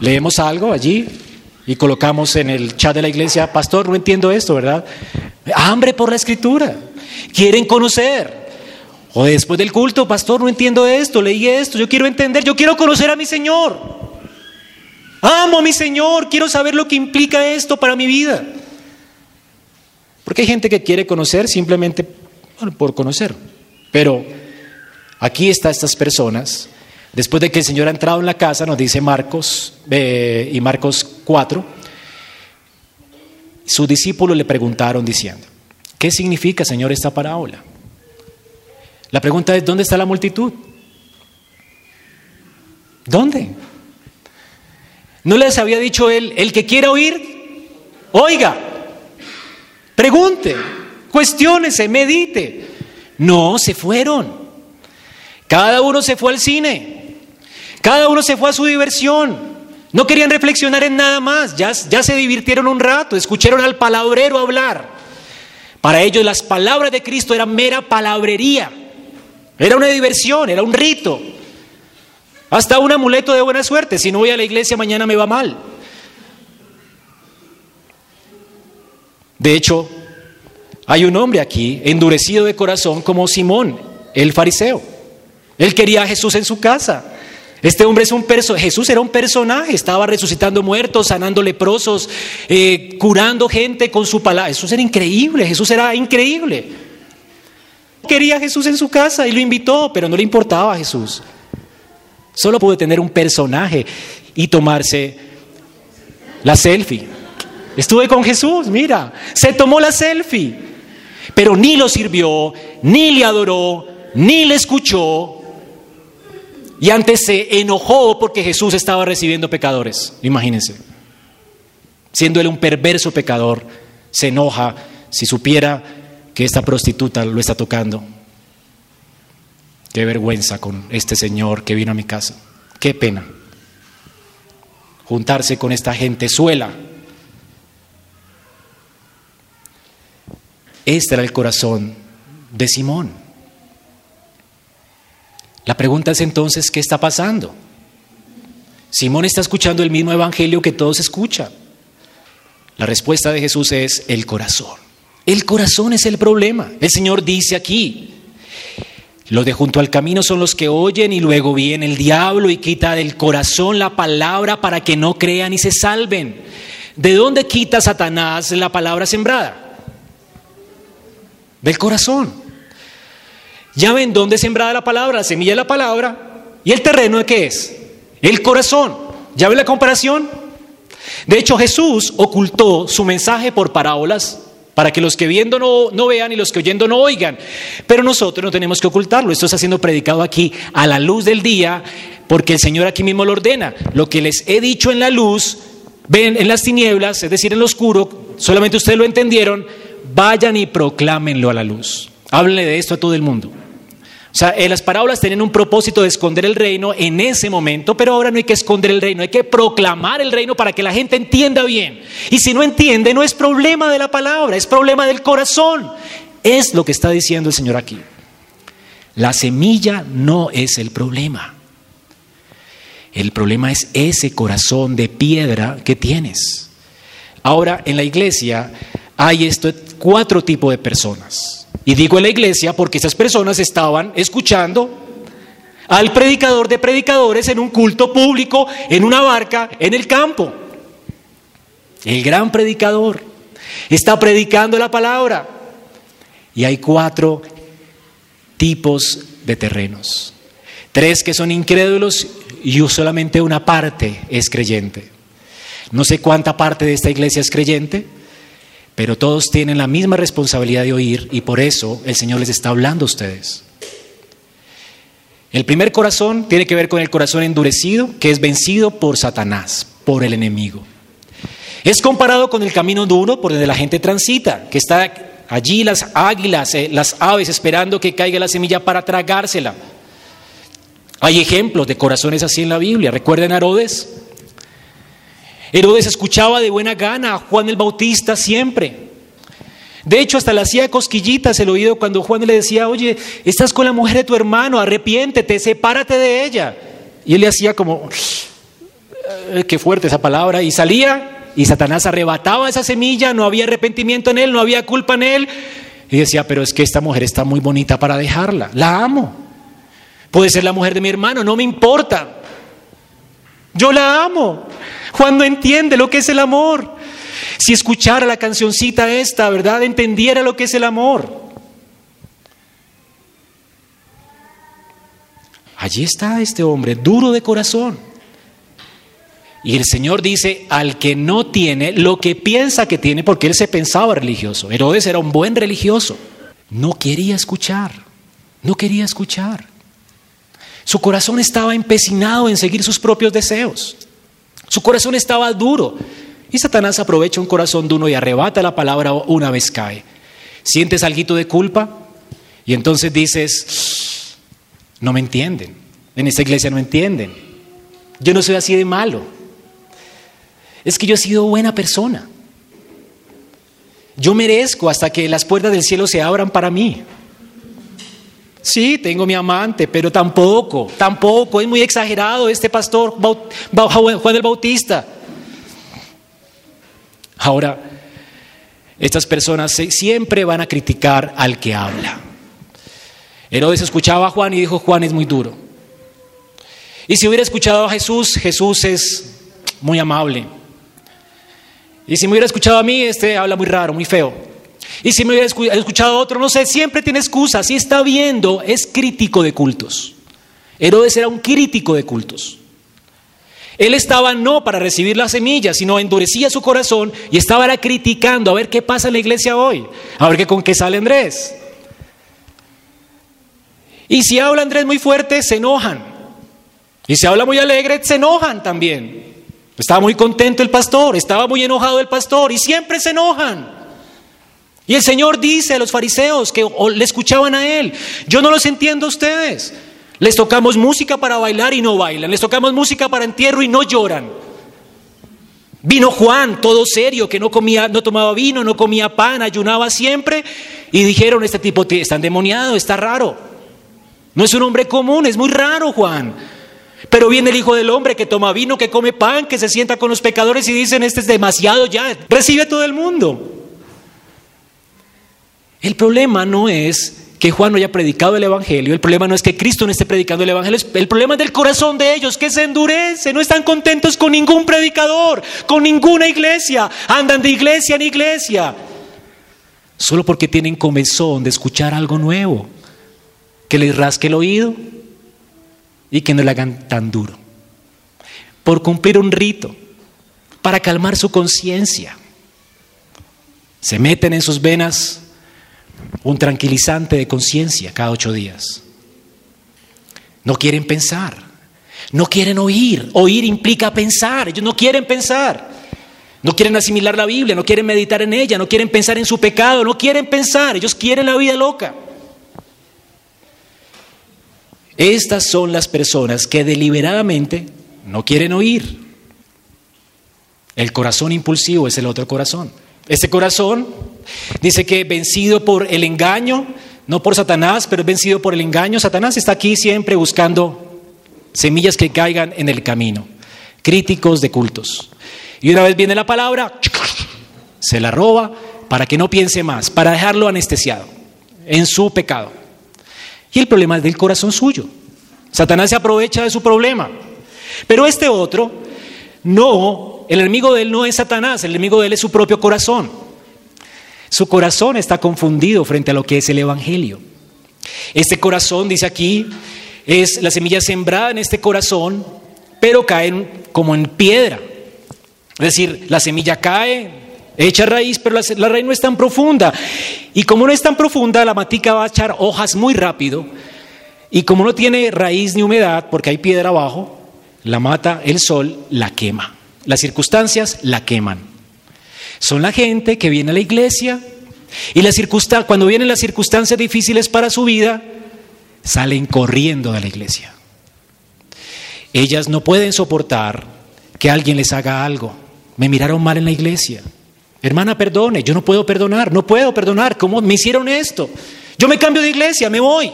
Leemos algo allí y colocamos en el chat de la iglesia, pastor, no entiendo esto, ¿verdad? Hambre por la escritura. Quieren conocer. O después del culto, pastor, no entiendo esto, leí esto, yo quiero entender, yo quiero conocer a mi Señor. Amo a mi Señor, quiero saber lo que implica esto para mi vida. Porque hay gente que quiere conocer simplemente por conocer. Pero aquí están estas personas. Después de que el Señor ha entrado en la casa, nos dice Marcos eh, y Marcos 4, sus discípulos le preguntaron diciendo, ¿qué significa, Señor, esta parábola? La pregunta es, ¿dónde está la multitud? ¿Dónde? ¿No les había dicho él, el que quiera oír, oiga, pregunte, cuestiónese, medite? No, se fueron. Cada uno se fue al cine, cada uno se fue a su diversión. No querían reflexionar en nada más, ya, se divirtieron un rato, escucharon al palabrero hablar. Para ellos las palabras de Cristo eran mera palabrería, era una diversión, era un rito. Hasta un amuleto de buena suerte. Si no voy a la iglesia mañana me va mal. De hecho, hay un hombre aquí endurecido de corazón como Simón, el fariseo. Él quería a Jesús en su casa. Este hombre es un personaje, Jesús era un personaje, estaba resucitando muertos, sanando leprosos, eh, curando gente con su palabra. Jesús era increíble, Jesús era increíble. Quería a Jesús en su casa y lo invitó, pero no le importaba a Jesús. Solo pudo tener un personaje y tomarse la selfie. Estuve con Jesús, mira, se tomó la selfie, pero ni lo sirvió, ni le adoró, ni le escuchó. Y antes se enojó porque Jesús estaba recibiendo pecadores. Imagínense. Siendo él un perverso pecador, se enoja si supiera que esta prostituta lo está tocando. Qué vergüenza con este señor que vino a mi casa. Qué pena. Juntarse con esta gente suela. Este era el corazón de Simón. La pregunta es entonces, ¿qué está pasando? Simón está escuchando el mismo evangelio que todos escuchan. La respuesta de Jesús es el corazón. El corazón es el problema. El Señor dice aquí, los de junto al camino son los que oyen y luego viene el diablo y quita del corazón la palabra para que no crean y se salven. ¿De dónde quita Satanás la palabra sembrada? Del corazón. Ya ven dónde es sembrada la palabra, la semilla de la palabra. ¿Y el terreno de qué es? El corazón. ¿Ya ven la comparación? De hecho, Jesús ocultó su mensaje por parábolas para que los que viendo no, no, vean y los que oyendo no oigan. Pero nosotros no tenemos que ocultarlo. Esto está siendo predicado aquí a la luz del día, porque el Señor aquí mismo lo ordena. Lo que les he dicho en la luz, ven en las tinieblas, es decir, en lo oscuro, solamente ustedes lo entendieron, vayan y proclámenlo a la luz. Háblenle de esto a todo el mundo. O sea, eh, las parábolas tienen un propósito de esconder el reino en ese momento, pero ahora no hay que esconder el reino, hay que proclamar el reino para que la gente entienda bien. Y si no entiende, no es problema de la palabra, es problema del corazón. Es lo que está diciendo el Señor aquí. La semilla no es el problema. El problema es ese corazón de piedra que tienes. Ahora, en la iglesia hay esto, cuatro tipos de personas. Y digo en la iglesia porque esas personas estaban escuchando al predicador de predicadores en un culto público, en una barca, en el campo. El gran predicador está predicando la palabra. Y hay cuatro tipos de terrenos. Tres que son incrédulos y solamente una parte es creyente. No sé cuánta parte de esta iglesia es creyente, pero todos tienen la misma responsabilidad de oír y por eso el Señor les está hablando a ustedes. El primer corazón tiene que ver con el corazón endurecido, que es vencido por Satanás, por el enemigo. Es comparado con el camino duro por donde la gente transita, que está allí las águilas, eh, las aves esperando que caiga la semilla para tragársela. Hay ejemplos de corazones así en la Biblia. ¿Recuerden a Herodes? Herodes escuchaba de buena gana a Juan el Bautista siempre. De hecho, hasta le hacía cosquillitas el oído cuando Juan le decía, oye, estás con la mujer de tu hermano, arrepiéntete, sepárate de ella. Y él le hacía como, eh, qué fuerte esa palabra, y salía y Satanás arrebataba esa semilla, no había arrepentimiento en él, no había culpa en él. Y decía, pero es que esta mujer está muy bonita para dejarla, la amo. Puede ser la mujer de mi hermano, no me importa. Yo la amo. Juan no entiende lo que es el amor. Si escuchara la cancioncita esta, ¿verdad? Entendiera lo que es el amor. Allí está este hombre, duro de corazón. Y el Señor dice, al que no tiene lo que piensa que tiene, porque él se pensaba religioso. Herodes era un buen religioso. No quería escuchar, no quería escuchar. Su corazón estaba empecinado en seguir sus propios deseos. Su corazón estaba duro. Y Satanás aprovecha un corazón duro y arrebata la palabra una vez cae. ¿Sientes algo de culpa? Y entonces dices, no me entienden. En esta iglesia no entienden. Yo no soy así de malo. Es que yo he sido buena persona. Yo merezco hasta que las puertas del cielo se abran para mí. Sí, tengo mi amante, pero tampoco, tampoco, es muy exagerado este pastor Juan el Bautista. Ahora, estas personas siempre van a criticar al que habla. Herodes escuchaba a Juan y dijo, Juan es muy duro. Y si hubiera escuchado a Jesús, Jesús es muy amable. Y si me hubiera escuchado a mí, este habla muy raro, muy feo. Y si me hubiera escuchado otro, no sé, siempre tiene excusa. Si está viendo, es crítico de cultos. Herodes era un crítico de cultos. Él estaba no para recibir la semilla, sino endurecía su corazón y estaba criticando a ver qué pasa en la iglesia hoy, a ver qué con qué sale Andrés. Y si habla Andrés muy fuerte, se enojan. Y si habla muy alegre, se enojan también. Estaba muy contento el pastor, estaba muy enojado el pastor y siempre se enojan. Y el Señor dice a los fariseos que le escuchaban a Él, yo no los entiendo a ustedes. Les tocamos música para bailar y no bailan. Les tocamos música para entierro y no lloran. Vino Juan, todo serio, que no comía, no tomaba vino, no comía pan, ayunaba siempre. Y dijeron, este tipo está endemoniado, está raro. No es un hombre común, es muy raro Juan. Pero viene el Hijo del Hombre que toma vino, que come pan, que se sienta con los pecadores y dicen, este es demasiado ya, recibe a todo el mundo. El problema no es que Juan no haya predicado el Evangelio, el problema no es que Cristo no esté predicando el Evangelio, el problema es del corazón de ellos, que se endurece, no están contentos con ningún predicador, con ninguna iglesia, andan de iglesia en iglesia, solo porque tienen comezón de escuchar algo nuevo, que les rasque el oído y que no le hagan tan duro, por cumplir un rito, para calmar su conciencia. Se meten en sus venas un tranquilizante de conciencia cada ocho días. No quieren pensar, no quieren oír. Oír implica pensar, ellos no quieren pensar. No quieren asimilar la Biblia, no quieren meditar en ella, no quieren pensar en su pecado, no quieren pensar, ellos quieren la vida loca. Estas son las personas que deliberadamente no quieren oír. El corazón impulsivo es el otro corazón. Este corazón dice que vencido por el engaño, no por Satanás, pero vencido por el engaño. Satanás está aquí siempre buscando semillas que caigan en el camino, críticos de cultos. Y una vez viene la palabra, se la roba para que no piense más, para dejarlo anestesiado en su pecado. Y el problema es del corazón suyo. Satanás se aprovecha de su problema. Pero este otro, no, el enemigo de él no es Satanás, el enemigo de él es su propio corazón. Su corazón está confundido frente a lo que es el Evangelio. Este corazón, dice aquí, es la semilla sembrada en este corazón, pero cae como en piedra. Es decir, la semilla cae, echa raíz, pero la, la, raíz no es tan profunda. Y como no es tan profunda, la matica va a echar hojas muy rápido. Y como no tiene raíz ni humedad, porque hay piedra abajo, la mata el sol, la quema. Las circunstancias la queman. Son la gente que viene a la iglesia y la cuando vienen las circunstancias difíciles para su vida, salen corriendo de la iglesia. Ellas no pueden soportar que alguien les haga algo. Me miraron mal en la iglesia. Hermana, perdone, yo no puedo perdonar, no puedo perdonar. ¿Cómo me hicieron esto? Yo me cambio de iglesia, me voy.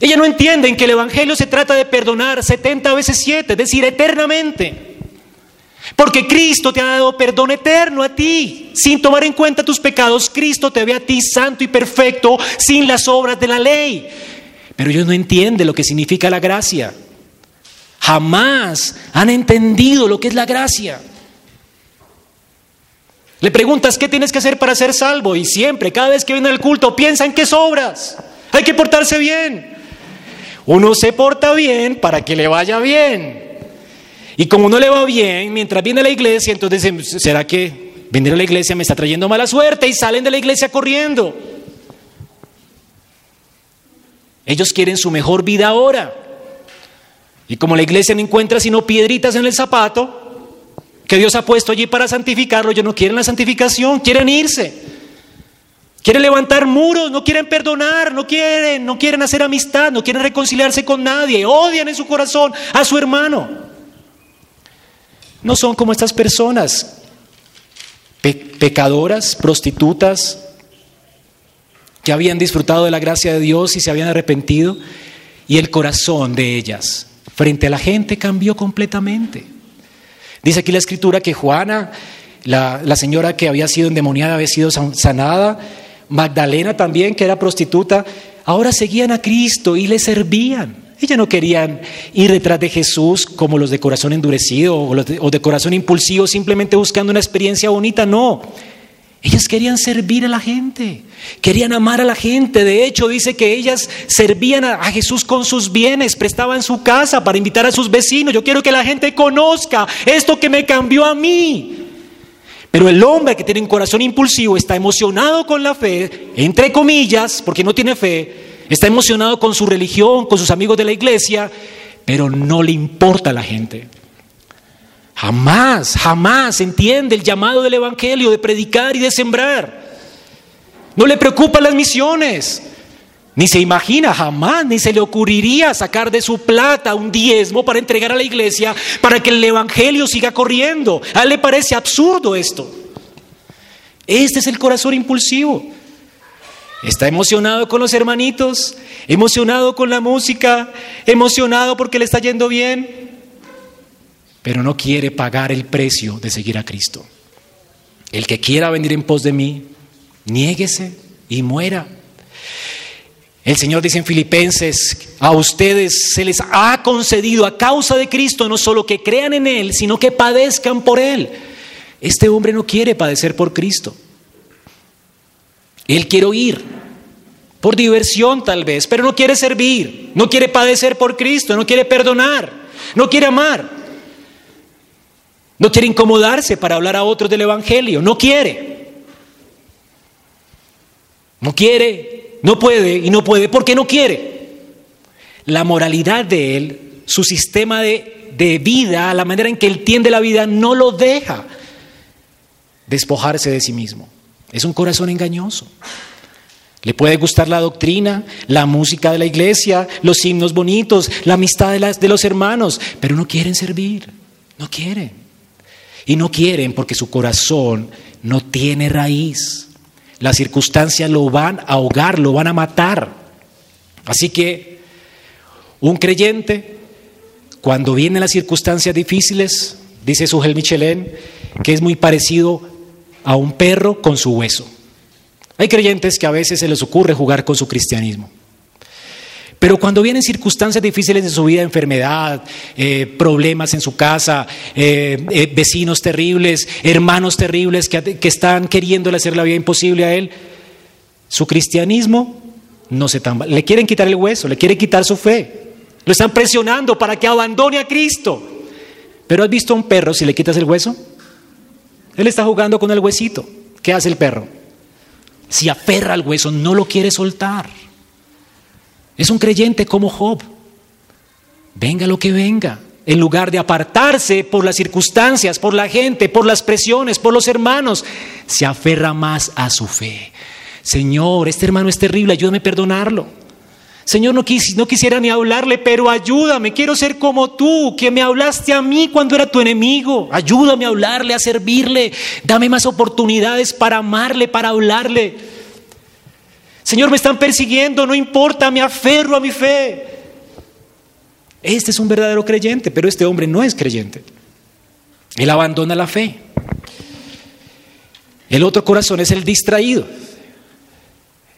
Ellas no entienden que el Evangelio se trata de perdonar 70 veces 7, es decir, eternamente. Porque Cristo te ha dado perdón eterno a ti. Sin tomar en cuenta tus pecados, Cristo te ve a ti santo y perfecto sin las obras de la ley. Pero ellos no entienden lo que significa la gracia. Jamás han entendido lo que es la gracia. Le preguntas, ¿qué tienes que hacer para ser salvo? Y siempre, cada vez que viene al culto, piensa en qué sobras. Hay que portarse bien. Uno se porta bien para que le vaya bien. Y como no le va bien, mientras viene a la iglesia, entonces ¿será que venir a la iglesia me está trayendo mala suerte? Y salen de la iglesia corriendo. Ellos quieren su mejor vida ahora. Y como la iglesia no encuentra sino piedritas en el zapato, que Dios ha puesto allí para santificarlo, ellos no quieren la santificación, quieren irse. Quieren levantar muros, no quieren perdonar, no quieren, no quieren hacer amistad, no quieren reconciliarse con nadie, odian en su corazón a su hermano. No son como estas personas, pecadoras, prostitutas, que habían disfrutado de la gracia de Dios y se habían arrepentido, y el corazón de ellas frente a la gente cambió completamente. Dice aquí la escritura que Juana, la, la señora que había sido endemoniada, había sido sanada, Magdalena también, que era prostituta, ahora seguían a Cristo y le servían. Ellas no querían ir detrás de Jesús como los de corazón endurecido o, de, corazón impulsivo, simplemente buscando una experiencia bonita, no. Ellas querían servir a la gente, querían amar a la gente. De hecho, dice que ellas servían a, a, Jesús con sus bienes, prestaban su casa para invitar a sus vecinos. Yo quiero que la gente conozca esto que me cambió a mí. Pero el hombre que tiene un corazón impulsivo está emocionado con la fe, entre comillas, porque no tiene fe, está emocionado con su religión, con sus amigos de la iglesia, pero no le importa a la gente. Jamás, jamás entiende el llamado del Evangelio de predicar y de sembrar. No le preocupan las misiones. Ni se imagina jamás, ni se le ocurriría sacar de su plata un diezmo para entregar a la iglesia para que el Evangelio siga corriendo. A él le parece absurdo esto. Este es el corazón impulsivo. Está emocionado con los hermanitos, emocionado con la música, emocionado porque le está yendo bien, pero no quiere pagar el precio de seguir a Cristo. El que quiera venir en pos de mí, niéguese y muera. El Señor dice en Filipenses, a ustedes se les ha concedido a causa de Cristo no solo que crean en Él, sino que padezcan por Él. Este hombre no quiere padecer por Cristo. Él quiere oír, por diversión tal vez, pero no quiere servir, no quiere padecer por Cristo, no quiere perdonar, no quiere amar, no quiere incomodarse para hablar a otros del Evangelio, no quiere. No quiere no puede y no puede porque no quiere. La moralidad de él, su sistema de, de vida, la manera en que él tiende la vida, no lo deja despojarse de sí mismo. Es un corazón engañoso. Le puede gustar la doctrina, la música de la iglesia, los himnos bonitos, la amistad de, los hermanos, pero no quieren servir, no quieren. Y no quieren porque su corazón no tiene raíz. Las circunstancias lo van a ahogar, lo van a matar. Así que Un creyente, cuando vienen las circunstancias difíciles, dice Sugel Michelin, que es muy parecido a un perro con su hueso. Hay creyentes que a veces se les ocurre jugar con su cristianismo. Pero cuando vienen circunstancias difíciles en su vida, enfermedad, eh, problemas en su casa, eh, eh, vecinos terribles, hermanos terribles que, que están queriéndole hacer la vida imposible a él, su cristianismo no se tambalean. Le quieren quitar el hueso, le quieren quitar su fe. Lo están presionando para que abandone a Cristo. Pero ¿has visto a un perro si le quitas el hueso? Él está jugando con el huesito. ¿Qué hace el perro? Si aferra al hueso, no lo quiere soltar. Es un creyente como Job. Venga lo que venga. En lugar de apartarse por las circunstancias, por la gente, por las presiones, por los hermanos, se aferra más a su fe. Señor, este hermano es terrible, ayúdame a perdonarlo. Señor, no, quisiera ni hablarle, pero ayúdame, quiero ser como tú, que me hablaste a mí cuando era tu enemigo. Ayúdame a hablarle, a servirle, dame más oportunidades para amarle, para hablarle. Señor, me están persiguiendo, no importa, me aferro a mi fe. Este es un verdadero creyente, pero este hombre no es creyente. Él abandona la fe. El otro corazón es el distraído.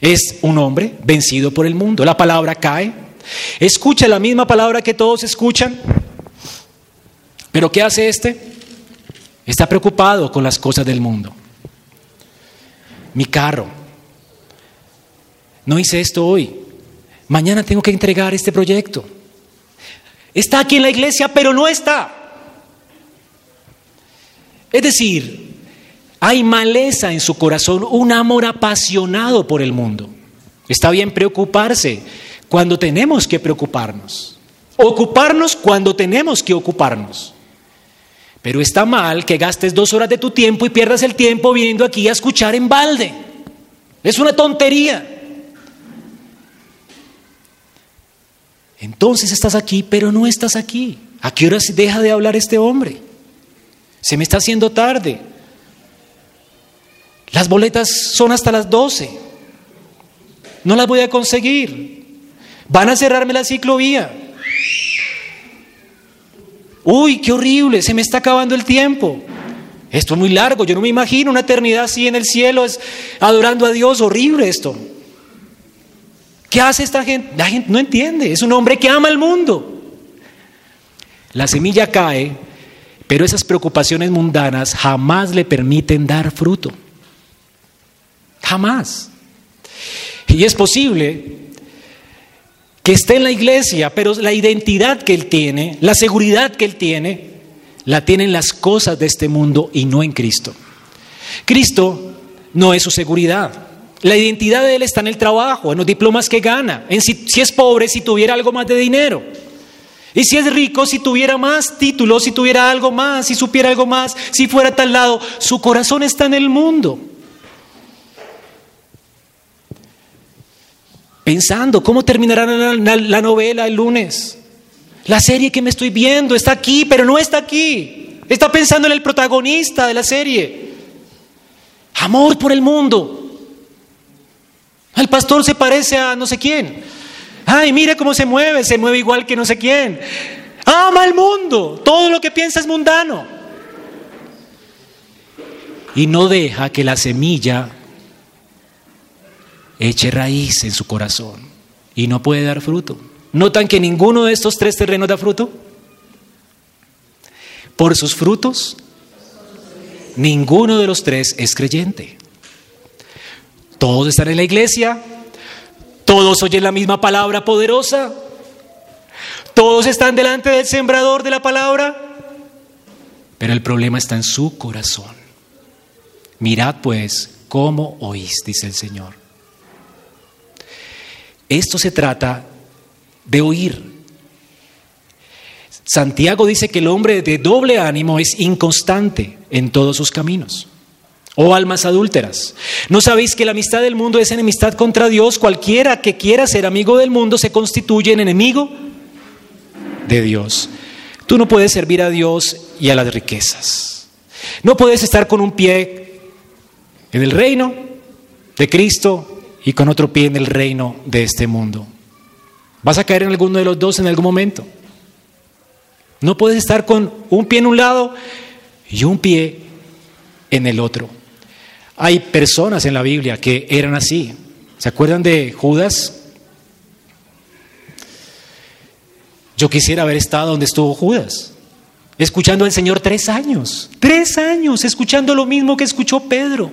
Es un hombre vencido por el mundo. La palabra cae. Escucha la misma palabra que todos escuchan. Pero ¿qué hace este? Está preocupado con las cosas del mundo. Mi carro, no hice esto hoy. Mañana tengo que entregar este proyecto. Está aquí en la iglesia, pero no está. Es decir, hay maleza en su corazón, un amor apasionado por el mundo. Está bien preocuparse cuando tenemos que preocuparnos. Ocuparnos cuando tenemos que ocuparnos. Pero está mal que gastes dos horas de tu tiempo y pierdas el tiempo viniendo aquí a escuchar en balde. Es una tontería. Entonces estás aquí, pero no estás aquí. ¿A qué hora se deja de hablar este hombre? Se me está haciendo tarde. Las boletas son hasta las 12. No las voy a conseguir. Van a cerrarme la ciclovía. Uy, qué horrible, se me está acabando el tiempo. Esto es muy largo, yo no me imagino una eternidad así en el cielo, adorando a Dios, horrible esto. ¿Qué hace esta gente? La gente no entiende, es un hombre que ama el mundo. La semilla cae, pero esas preocupaciones mundanas jamás le permiten dar fruto. Jamás. Y es posible que esté en la iglesia, pero la identidad que él tiene, la seguridad que él tiene, la tienen las cosas de este mundo y no en Cristo. Cristo no es su seguridad. La identidad de él está en el trabajo, en los diplomas que gana, en si, es pobre, si tuviera algo más de dinero. Y si es rico, si tuviera más títulos, si tuviera algo más, si supiera algo más, si fuera tal lado, su corazón está en el mundo. Pensando, ¿cómo terminará la, la novela el lunes? La serie que me estoy viendo está aquí, pero no está aquí. Está pensando en el protagonista de la serie. Amor por el mundo. El pastor se parece a no sé quién. Ay, mire cómo se mueve, se mueve igual que no sé quién. Ama el mundo, todo lo que piensa es mundano. Y no deja que la semilla eche raíz en su corazón y no puede dar fruto. ¿Notan que ninguno de estos tres terrenos da fruto? Por sus frutos, ninguno de los tres es creyente. Todos están en la iglesia, todos oyen la misma palabra poderosa, todos están delante del sembrador de la palabra, pero el problema está en su corazón. Mirad pues cómo oís, dice el Señor. Esto se trata de oír. Santiago dice que el hombre de doble ánimo es inconstante en todos sus caminos. Oh almas adúlteras, ¿no sabéis que la amistad del mundo es enemistad contra Dios? Cualquiera que quiera ser amigo del mundo se constituye en enemigo de Dios. Tú no puedes servir a Dios y a las riquezas. No puedes estar con un pie en el reino de Cristo y con otro pie en el reino de este mundo. Vas a caer en alguno de los dos en algún momento. No puedes estar con un pie en un lado y un pie en el otro. Hay personas en la Biblia que eran así. ¿Se acuerdan de Judas? Yo quisiera haber estado donde estuvo Judas, escuchando al Señor tres años, tres años, escuchando lo mismo que escuchó Pedro.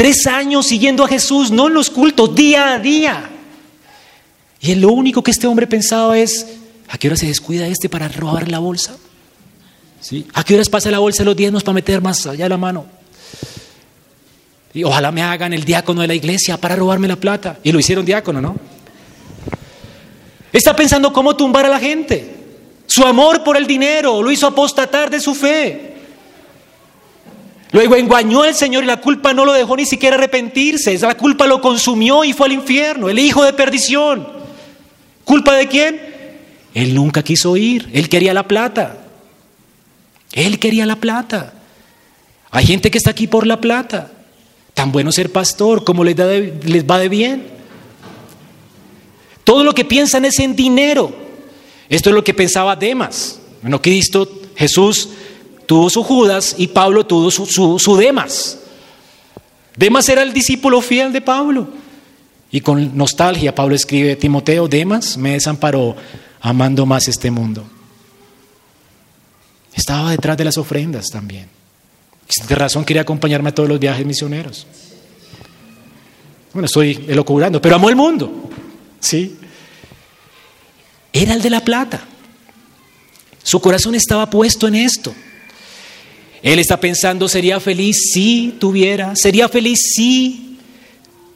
Tres años siguiendo a Jesús, no en los cultos, día a día. Y lo único que este hombre pensaba es, ¿a qué hora se descuida este para robar la bolsa? ¿Sí? ¿A qué horas pasa la bolsa los diezmos para meter más allá la mano? Y ojalá me hagan el diácono de la iglesia para robarme la plata. Y lo hicieron diácono, ¿no? Está pensando cómo tumbar a la gente. Su amor por el dinero lo hizo apostatar de su fe. Luego engañó al Señor y la culpa no lo dejó ni siquiera arrepentirse. La culpa lo consumió y fue al infierno, el hijo de perdición. ¿Culpa de quién? Él nunca quiso ir, él quería la plata. Él quería la plata. Hay gente que está aquí por la plata. Tan bueno ser pastor como les, les va de bien. Todo lo que piensan es en dinero. Esto es lo que pensaba Demas. Bueno, Cristo, Jesús tuvo su Judas y Pablo tuvo su, su Demas. Demas era el discípulo fiel de Pablo. Y con nostalgia Pablo escribe, Timoteo, Demas me desamparó amando más este mundo. Estaba detrás de las ofrendas también. De razón quería acompañarme a todos los viajes misioneros. Bueno, estoy elocubrando, pero amó el mundo. ¿Sí? Era el de la plata. Su corazón estaba puesto en esto. Él está pensando, sería feliz si tuviera, sería feliz si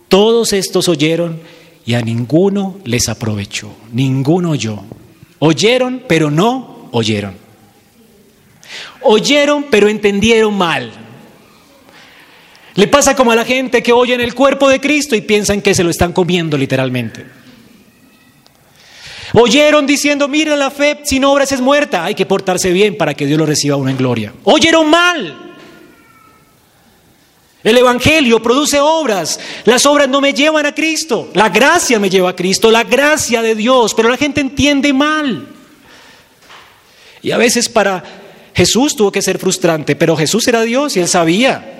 todos estos oyeron y a ninguno les aprovechó, ninguno oyó. Oyeron, pero no oyeron. Oyeron, pero entendieron mal. Le pasa como a la gente que oye en el cuerpo de Cristo y piensan que se lo están comiendo literalmente. Oyeron diciendo, mira la fe sin obras es muerta, hay que portarse bien para que Dios lo reciba uno en gloria. Oyeron mal. El Evangelio produce obras. Las obras no me llevan a Cristo. La gracia me lleva a Cristo, la gracia de Dios. Pero la gente entiende mal. Y a veces para Jesús tuvo que ser frustrante, pero Jesús era Dios y él sabía.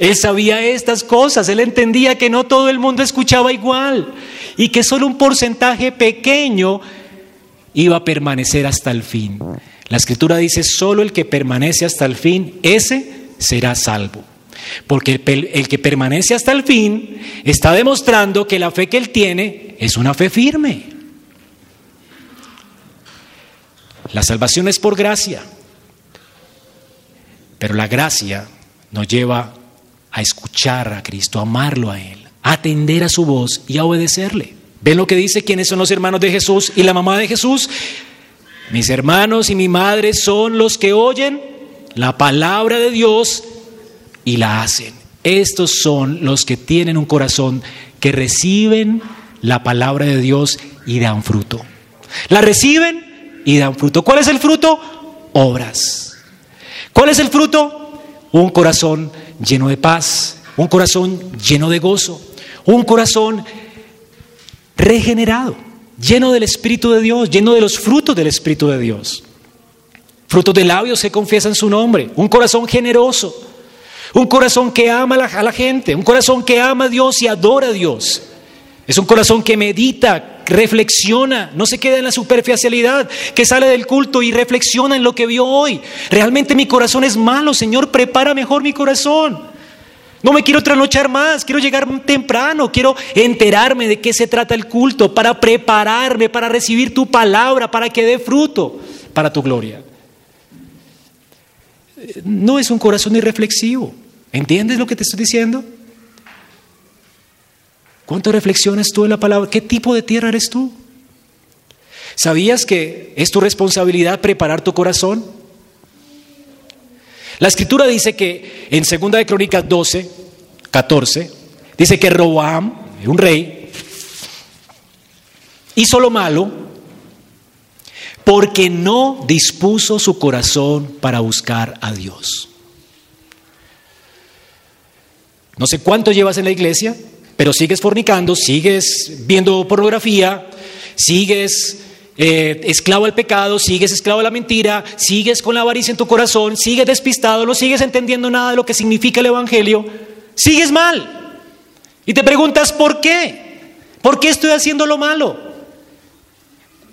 Él sabía estas cosas, él entendía que no todo el mundo escuchaba igual y que solo un porcentaje pequeño iba a permanecer hasta el fin. La escritura dice, solo el que permanece hasta el fin, ese será salvo. Porque el, que permanece hasta el fin está demostrando que la fe que él tiene es una fe firme. La salvación es por gracia, pero la gracia nos lleva a escuchar a Cristo, a amarlo a Él, atender a su voz y a obedecerle. ¿Ven lo que dice quiénes son los hermanos de Jesús y la mamá de Jesús? Mis hermanos y mi madre son los que oyen la palabra de Dios y la hacen. Estos son los que tienen un corazón que reciben la palabra de Dios y dan fruto. La reciben y dan fruto. ¿Cuál es el fruto? Obras. ¿Cuál es el fruto? Un corazón lleno de paz, un corazón lleno de gozo, un corazón regenerado, lleno del Espíritu de Dios, lleno de los frutos del Espíritu de Dios. Frutos de labios se confiesan su nombre, un corazón generoso, un corazón que ama a la, gente, un corazón que ama a Dios y adora a Dios. Es un corazón que medita, reflexiona, no se queda en la superficialidad, que sale del culto y reflexiona en lo que vio hoy. Realmente mi corazón es malo, Señor, prepara mejor mi corazón. No me quiero trasnochar más, quiero llegar temprano, quiero enterarme de qué se trata el culto para prepararme, para recibir tu palabra, para que dé fruto para tu gloria no es un corazón irreflexivo. ¿Entiendes lo que te estoy diciendo? ¿Cuánto reflexionas tú en la palabra? ¿Qué tipo de tierra eres tú? ¿Sabías que es tu responsabilidad preparar tu corazón? La escritura dice que en 2 de Crónicas 12, 14, dice que Roboam, un rey, hizo lo malo porque no dispuso su corazón para buscar a Dios. No sé cuánto llevas en la iglesia, pero sigues fornicando, sigues viendo pornografía, sigues eh, esclavo al pecado, sigues esclavo a la mentira, sigues con la avaricia en tu corazón, sigues despistado, no sigues entendiendo nada de lo que significa el Evangelio, sigues mal. Y te preguntas, ¿por qué? ¿Por qué estoy haciendo lo malo?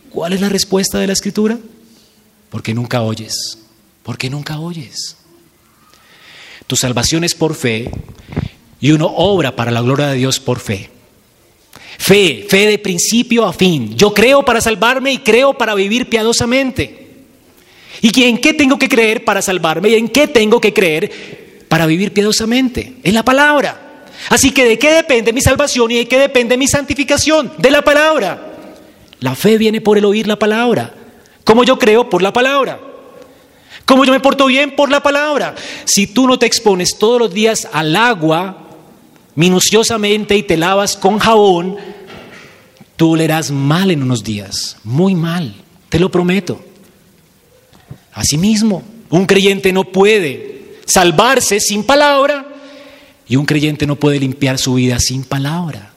¿Cuál es la respuesta de la Escritura? Porque nunca oyes, porque nunca oyes. Tu salvación es por fe y uno obra para la gloria de Dios por fe. Fe, fe de principio a fin. Yo creo para salvarme y creo para vivir piadosamente. ¿Y en qué tengo que creer para salvarme y en qué tengo que creer para vivir piadosamente? En la palabra. Así que ¿de qué depende mi salvación y de qué depende mi santificación? De la palabra. La fe viene por el oír la palabra. Como yo creo por la palabra. Como yo me porto bien por la palabra. Si tú no te expones todos los días al agua minuciosamente y te lavas con jabón, tú leerás mal en unos días, muy mal, te lo prometo. Asimismo, un creyente no puede salvarse sin palabra y un creyente no puede limpiar su vida sin palabra.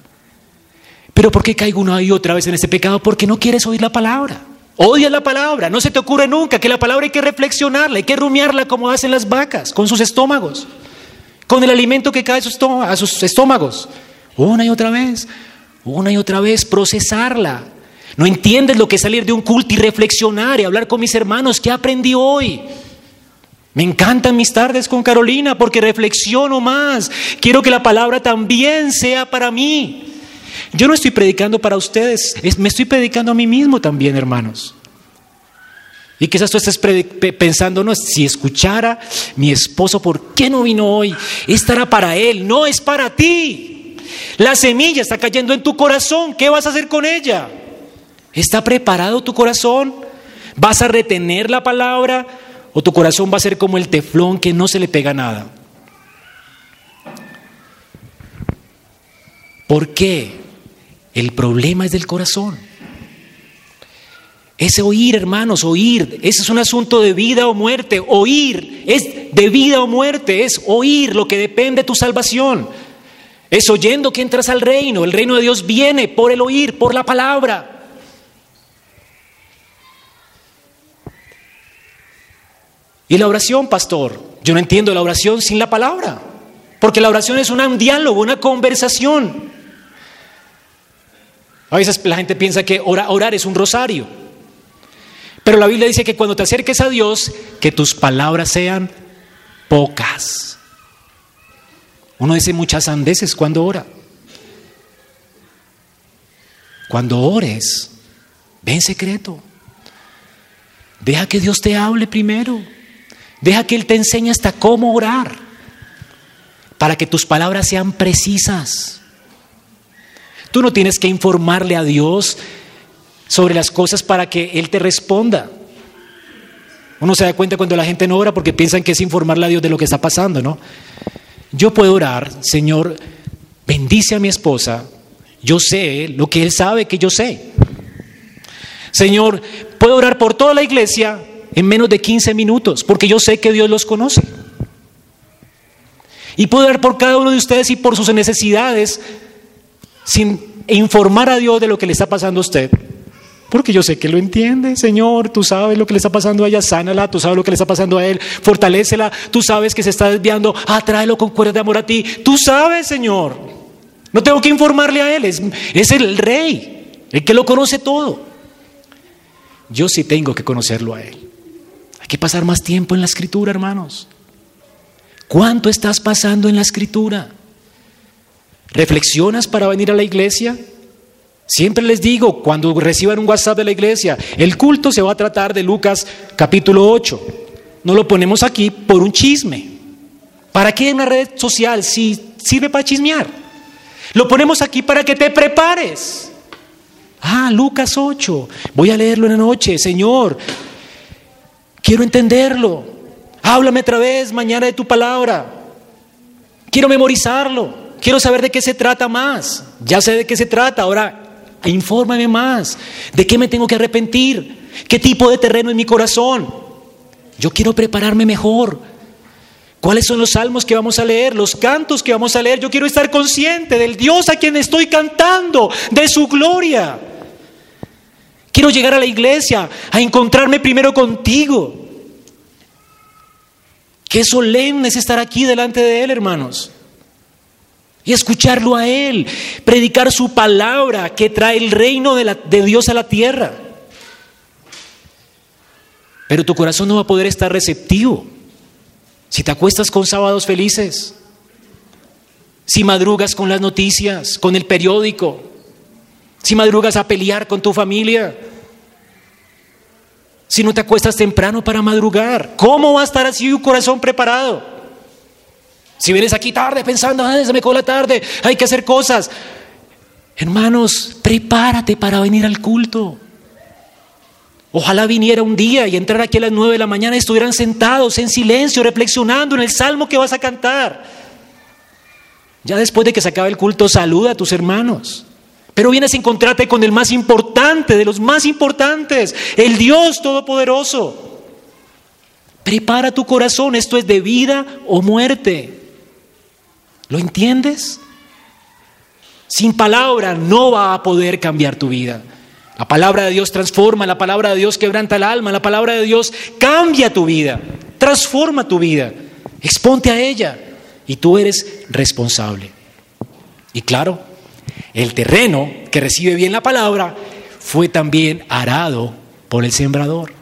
Pero ¿por qué caigo una y otra vez en ese pecado? Porque no quieres oír la palabra. Odias la palabra, no se te ocurre nunca que la palabra hay que reflexionarla, hay que rumiarla como hacen las vacas, con sus estómagos con el alimento que cae a sus estómagos. Una y otra vez, una y otra vez, procesarla. No entiendes lo que es salir de un culto y reflexionar y hablar con mis hermanos. ¿Qué aprendí hoy? Me encantan mis tardes con Carolina porque reflexiono más. Quiero que la palabra también sea para mí. Yo no estoy predicando para ustedes, me estoy predicando a mí mismo también, hermanos. Y quizás tú estés pensando, no, si escuchara mi esposo, ¿por qué no vino hoy? Estará para él, no es para ti. La semilla está cayendo en tu corazón, ¿qué vas a hacer con ella? ¿Está preparado tu corazón? ¿Vas a retener la palabra o tu corazón va a ser como el teflón que no se le pega nada? ¿Por qué? El problema es del corazón. Ese oír, hermanos, oír. Ese es un asunto de vida o muerte. Oír es de vida o muerte. Es oír lo que depende de tu salvación. Es oyendo que entras al reino. El reino de Dios viene por el oír, por la palabra. Y la oración, pastor. Yo no entiendo la oración sin la palabra. Porque la oración es un diálogo, una conversación. A veces la gente piensa que orar es un rosario. Pero la Biblia dice que cuando te acerques a Dios, que tus palabras sean pocas. Uno dice muchas andeses cuando ora. Cuando ores, ve en secreto. Deja que Dios te hable primero. Deja que Él te enseñe hasta cómo orar. Para que tus palabras sean precisas. Tú no tienes que informarle a Dios sobre las cosas para que Él te responda. Uno se da cuenta cuando la gente no ora porque piensan que es informarle a Dios de lo que está pasando, ¿no? Yo puedo orar, Señor, bendice a mi esposa, yo sé lo que Él sabe que yo sé. Señor, puedo orar por toda la iglesia en menos de 15 minutos porque yo sé que Dios los conoce. Y puedo orar por cada uno de ustedes y por sus necesidades sin informar a Dios de lo que le está pasando a usted. Porque yo sé que lo entiende, Señor. Tú sabes lo que le está pasando a ella, sánala. Tú sabes lo que le está pasando a él, fortalécela. Tú sabes que se está desviando, atráelo con cuerdas de amor a ti. Tú sabes, Señor. No tengo que informarle a él, es, es el rey, el que lo conoce todo. Yo sí tengo que conocerlo a él. Hay que pasar más tiempo en la escritura, hermanos. ¿Cuánto estás pasando en la escritura? ¿Reflexionas para venir a la iglesia? Siempre les digo, cuando reciban un WhatsApp de la iglesia, el culto se va a tratar de Lucas capítulo 8. No lo ponemos aquí por un chisme. ¿Para qué una red social si sirve para chismear? Lo ponemos aquí para que te prepares. Ah, Lucas 8. Voy a leerlo en la noche, Señor. Quiero entenderlo. Háblame otra vez mañana de tu palabra. Quiero memorizarlo. Quiero saber de qué se trata más. Ya sé de qué se trata. Ahora infórmame más. ¿De qué me tengo que arrepentir? ¿Qué tipo de terreno en mi corazón? Yo quiero prepararme mejor. ¿Cuáles son los salmos que vamos a leer? Los cantos que vamos a leer. Yo quiero estar consciente del Dios a quien estoy cantando, de su gloria. Quiero llegar a la iglesia a encontrarme primero contigo. Qué solemne es estar aquí delante de Él, hermanos. Y escucharlo a Él, predicar su palabra que trae el reino de, de Dios a la tierra. Pero tu corazón no va a poder estar receptivo si te acuestas con sábados felices, si madrugas con las noticias, con el periódico, si madrugas a pelear con tu familia, si no te acuestas temprano para madrugar, ¿cómo va a estar así tu corazón preparado? Si vienes aquí tarde pensando, ah, se me la tarde, hay que hacer cosas. Hermanos, prepárate para venir al culto. Ojalá viniera un día y entrar aquí a las nueve de la mañana y estuvieran sentados en silencio, reflexionando en el salmo que vas a cantar. Ya después de que se acabe el culto, saluda a tus hermanos. Pero vienes a encontrarte con el más importante, de los más importantes, el Dios Todopoderoso. Prepara tu corazón, esto es de vida o muerte. ¿Lo entiendes? Sin palabra no va a poder cambiar tu vida. La palabra de Dios transforma, la palabra de Dios quebranta el alma, la palabra de Dios cambia tu vida, transforma tu vida, exponte a ella y tú eres responsable. Y claro, el terreno que recibe bien la palabra fue también arado por el sembrador.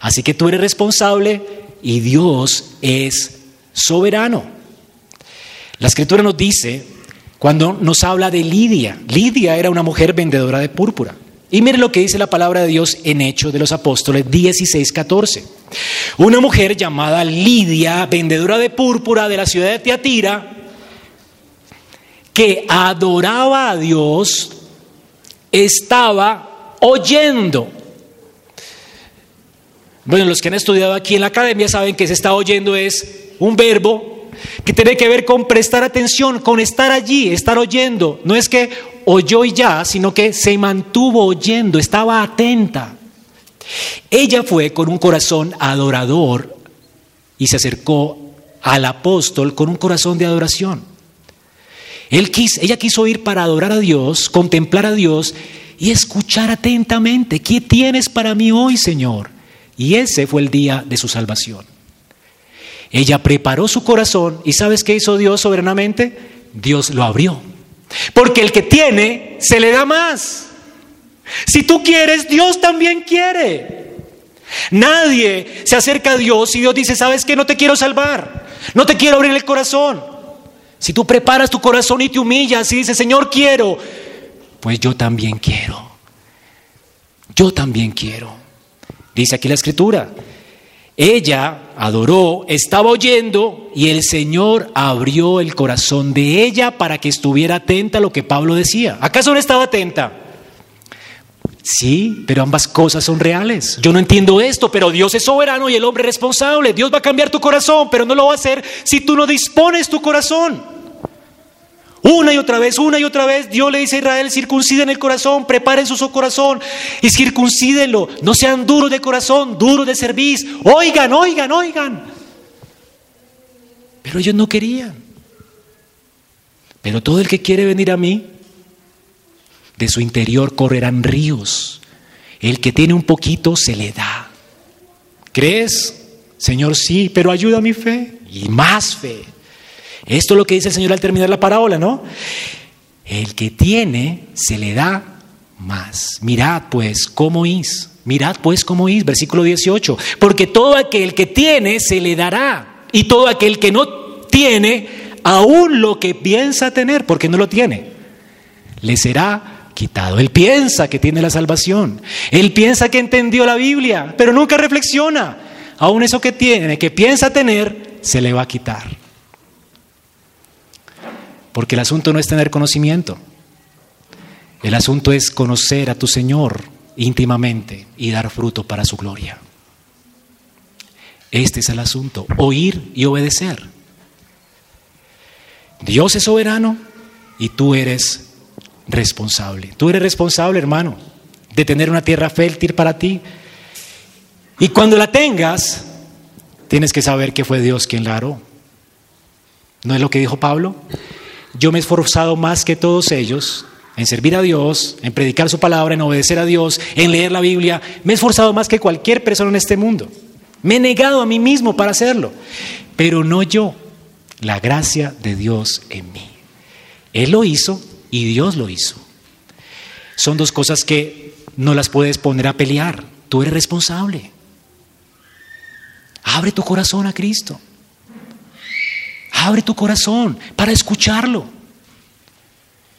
Así que tú eres responsable y Dios es soberano. La escritura nos dice cuando nos habla de Lidia. Lidia era una mujer vendedora de púrpura. Y mire lo que dice la palabra de Dios en Hechos de los Apóstoles 16, 14. Una mujer llamada Lidia, vendedora de púrpura de la ciudad de Teatira, que adoraba a Dios, estaba oyendo. Bueno, los que han estudiado aquí en la academia saben que se está oyendo es un verbo que tiene que ver con prestar atención, con estar allí, estar oyendo. No es que oyó y ya, sino que se mantuvo oyendo, estaba atenta. Ella fue con un corazón adorador y se acercó al apóstol con un corazón de adoración. Ella quiso ir para adorar a Dios, contemplar a Dios y escuchar atentamente, ¿qué tienes para mí hoy, Señor? Y ese fue el día de su salvación. Ella preparó su corazón y ¿sabes qué hizo Dios soberanamente? Dios lo abrió. Porque el que tiene, se le da más. Si tú quieres, Dios también quiere. Nadie se acerca a Dios y Dios dice, ¿sabes qué? No te quiero salvar. No te quiero abrir el corazón. Si tú preparas tu corazón y te humillas y dices, Señor, quiero, pues yo también quiero. Yo también quiero. Dice aquí la escritura, ella adoró, estaba oyendo y el Señor abrió el corazón de ella para que estuviera atenta a lo que Pablo decía. ¿Acaso no estaba atenta? Sí, pero ambas cosas son reales. Yo no entiendo esto, pero Dios es soberano y el hombre es responsable. Dios va a cambiar tu corazón, pero no lo va a hacer si tú no dispones tu corazón. Una y otra vez, una y otra vez, Dios le dice a Israel, circunciden el corazón, preparen su corazón y circuncídenlo. No sean duros de corazón, duros de servir. Oigan, oigan, oigan. Pero ellos no querían. Pero todo el que quiere venir a mí, de su interior correrán ríos. El que tiene un poquito se le da. ¿Crees? Señor, sí, pero ayuda a mi fe y más fe. Esto es lo que dice el Señor al terminar la parábola, ¿no? El que tiene, se le da más. Mirad pues cómo es. Mirad pues cómo es. Versículo 18. Porque todo aquel que tiene, se le dará. Y todo aquel que no tiene, aún lo que piensa tener, porque no lo tiene, le será quitado. Él piensa que tiene la salvación. Él piensa que entendió la Biblia, pero nunca reflexiona. Aún eso que tiene, que piensa tener, se le va a quitar. Porque el asunto no es tener conocimiento. El asunto es conocer a tu Señor íntimamente y dar fruto para su gloria. Este es el asunto, oír y obedecer. Dios es soberano y tú eres responsable. Tú eres responsable, hermano, de tener una tierra fértil para ti. Y cuando la tengas, tienes que saber que fue Dios quien la haró. ¿No es lo que dijo Pablo? Yo me he esforzado más que todos ellos en servir a Dios, en predicar su palabra, en obedecer a Dios, en leer la Biblia. Me he esforzado más que cualquier persona en este mundo. Me he negado a mí mismo para hacerlo. Pero no yo, la gracia de Dios en mí. Él lo hizo y Dios lo hizo. Son dos cosas que no las puedes poner a pelear. Tú eres responsable. Abre tu corazón a Cristo. Abre tu corazón para escucharlo.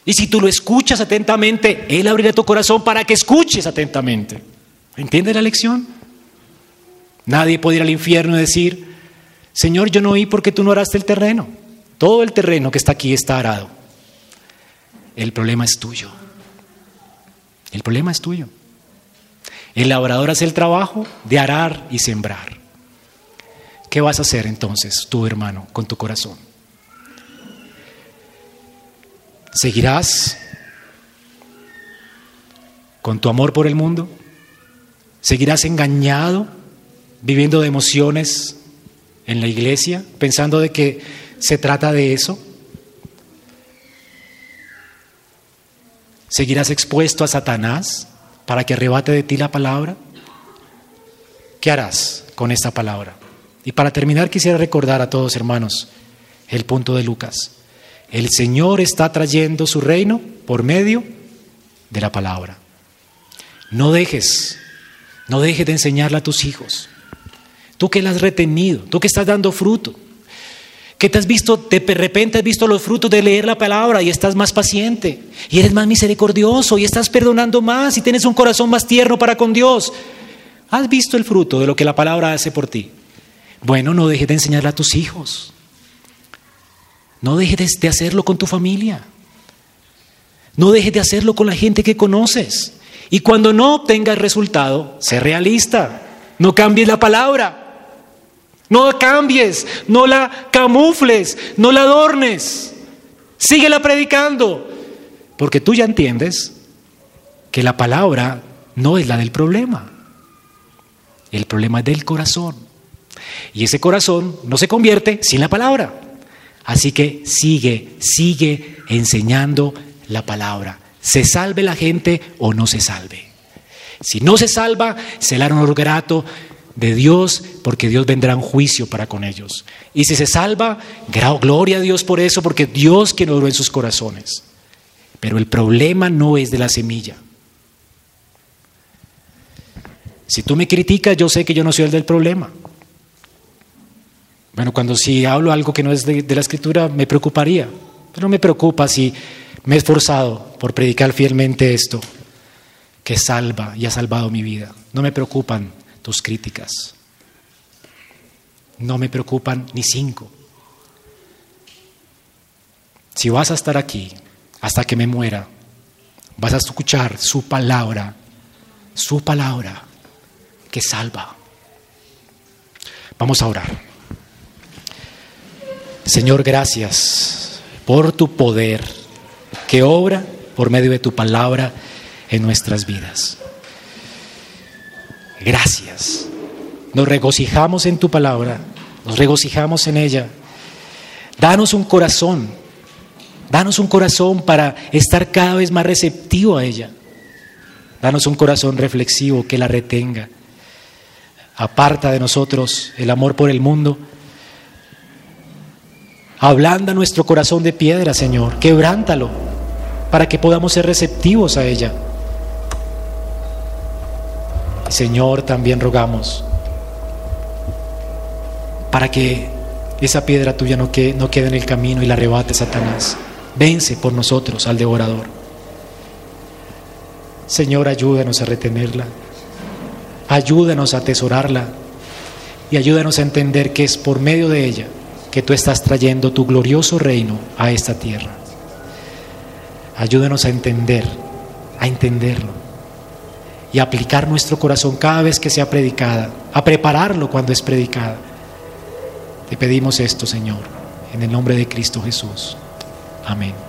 Y si tú lo escuchas atentamente, Él abrirá tu corazón para que escuches atentamente. ¿Entiendes la lección? Nadie puede ir al infierno y decir, Señor, yo no oí porque tú no araste el terreno. Todo el terreno que está aquí está arado. El problema es tuyo. El problema es tuyo. El labrador hace el trabajo de arar y sembrar. ¿Qué vas a hacer entonces, tu hermano, con tu corazón? ¿Seguirás con tu amor por el mundo? ¿Seguirás engañado, viviendo de emociones en la iglesia, pensando de que se trata de eso? ¿Seguirás expuesto a Satanás para que arrebate de ti la palabra? ¿Qué harás con esta palabra? Y para terminar quisiera recordar a todos hermanos el punto de Lucas. El Señor está trayendo su reino por medio de la palabra. No dejes, no dejes de enseñarla a tus hijos. Tú que la has retenido, tú que estás dando fruto, que te has visto, de repente has visto los frutos de leer la palabra y estás más paciente y eres más misericordioso y estás perdonando más y tienes un corazón más tierno para con Dios. Has visto el fruto de lo que la palabra hace por ti. Bueno, no dejes de enseñarla a tus hijos. No dejes de hacerlo con tu familia. No dejes de hacerlo con la gente que conoces. Y cuando no obtengas resultado, sé realista. No cambies la palabra. No cambies, no la camufles, no la adornes. Síguela predicando. Porque tú ya entiendes que la palabra no es la del problema. El problema es del corazón. Y ese corazón no se convierte sin la palabra. Así que sigue, sigue enseñando la palabra. Se salve la gente o no se salve. Si no se salva, será un honor grato de Dios porque Dios vendrá en juicio para con ellos. Y si se salva, gloria a Dios por eso porque Dios quien oró en sus corazones. Pero el problema no es de la semilla. Si tú me criticas, yo sé que yo no soy el del problema. Bueno, cuando si hablo algo que no es de, la escritura, me preocuparía. Pero no me preocupa si me he esforzado por predicar fielmente esto, que salva y ha salvado mi vida. No me preocupan tus críticas. No me preocupan ni cinco. Si vas a estar aquí hasta que me muera, vas a escuchar su palabra, su palabra que salva. Vamos a orar. Señor, gracias por tu poder que obra por medio de tu palabra en nuestras vidas. Gracias. Nos regocijamos en tu palabra, nos regocijamos en ella. Danos un corazón, danos un corazón para estar cada vez más receptivo a ella. Danos un corazón reflexivo que la retenga. Aparta de nosotros el amor por el mundo Ablanda nuestro corazón de piedra, Señor. Quebrántalo para que podamos ser receptivos a ella. Señor, también rogamos para que esa piedra tuya no quede, en el camino y la arrebate Satanás. Vence por nosotros al devorador. Señor, ayúdanos a retenerla. Ayúdanos a atesorarla. Y ayúdanos a entender que es por medio de ella que tú estás trayendo tu glorioso reino a esta tierra. Ayúdanos a entender, a entenderlo y a aplicar nuestro corazón cada vez que sea predicada, a prepararlo cuando es predicada. Te pedimos esto, Señor, en el nombre de Cristo Jesús. Amén.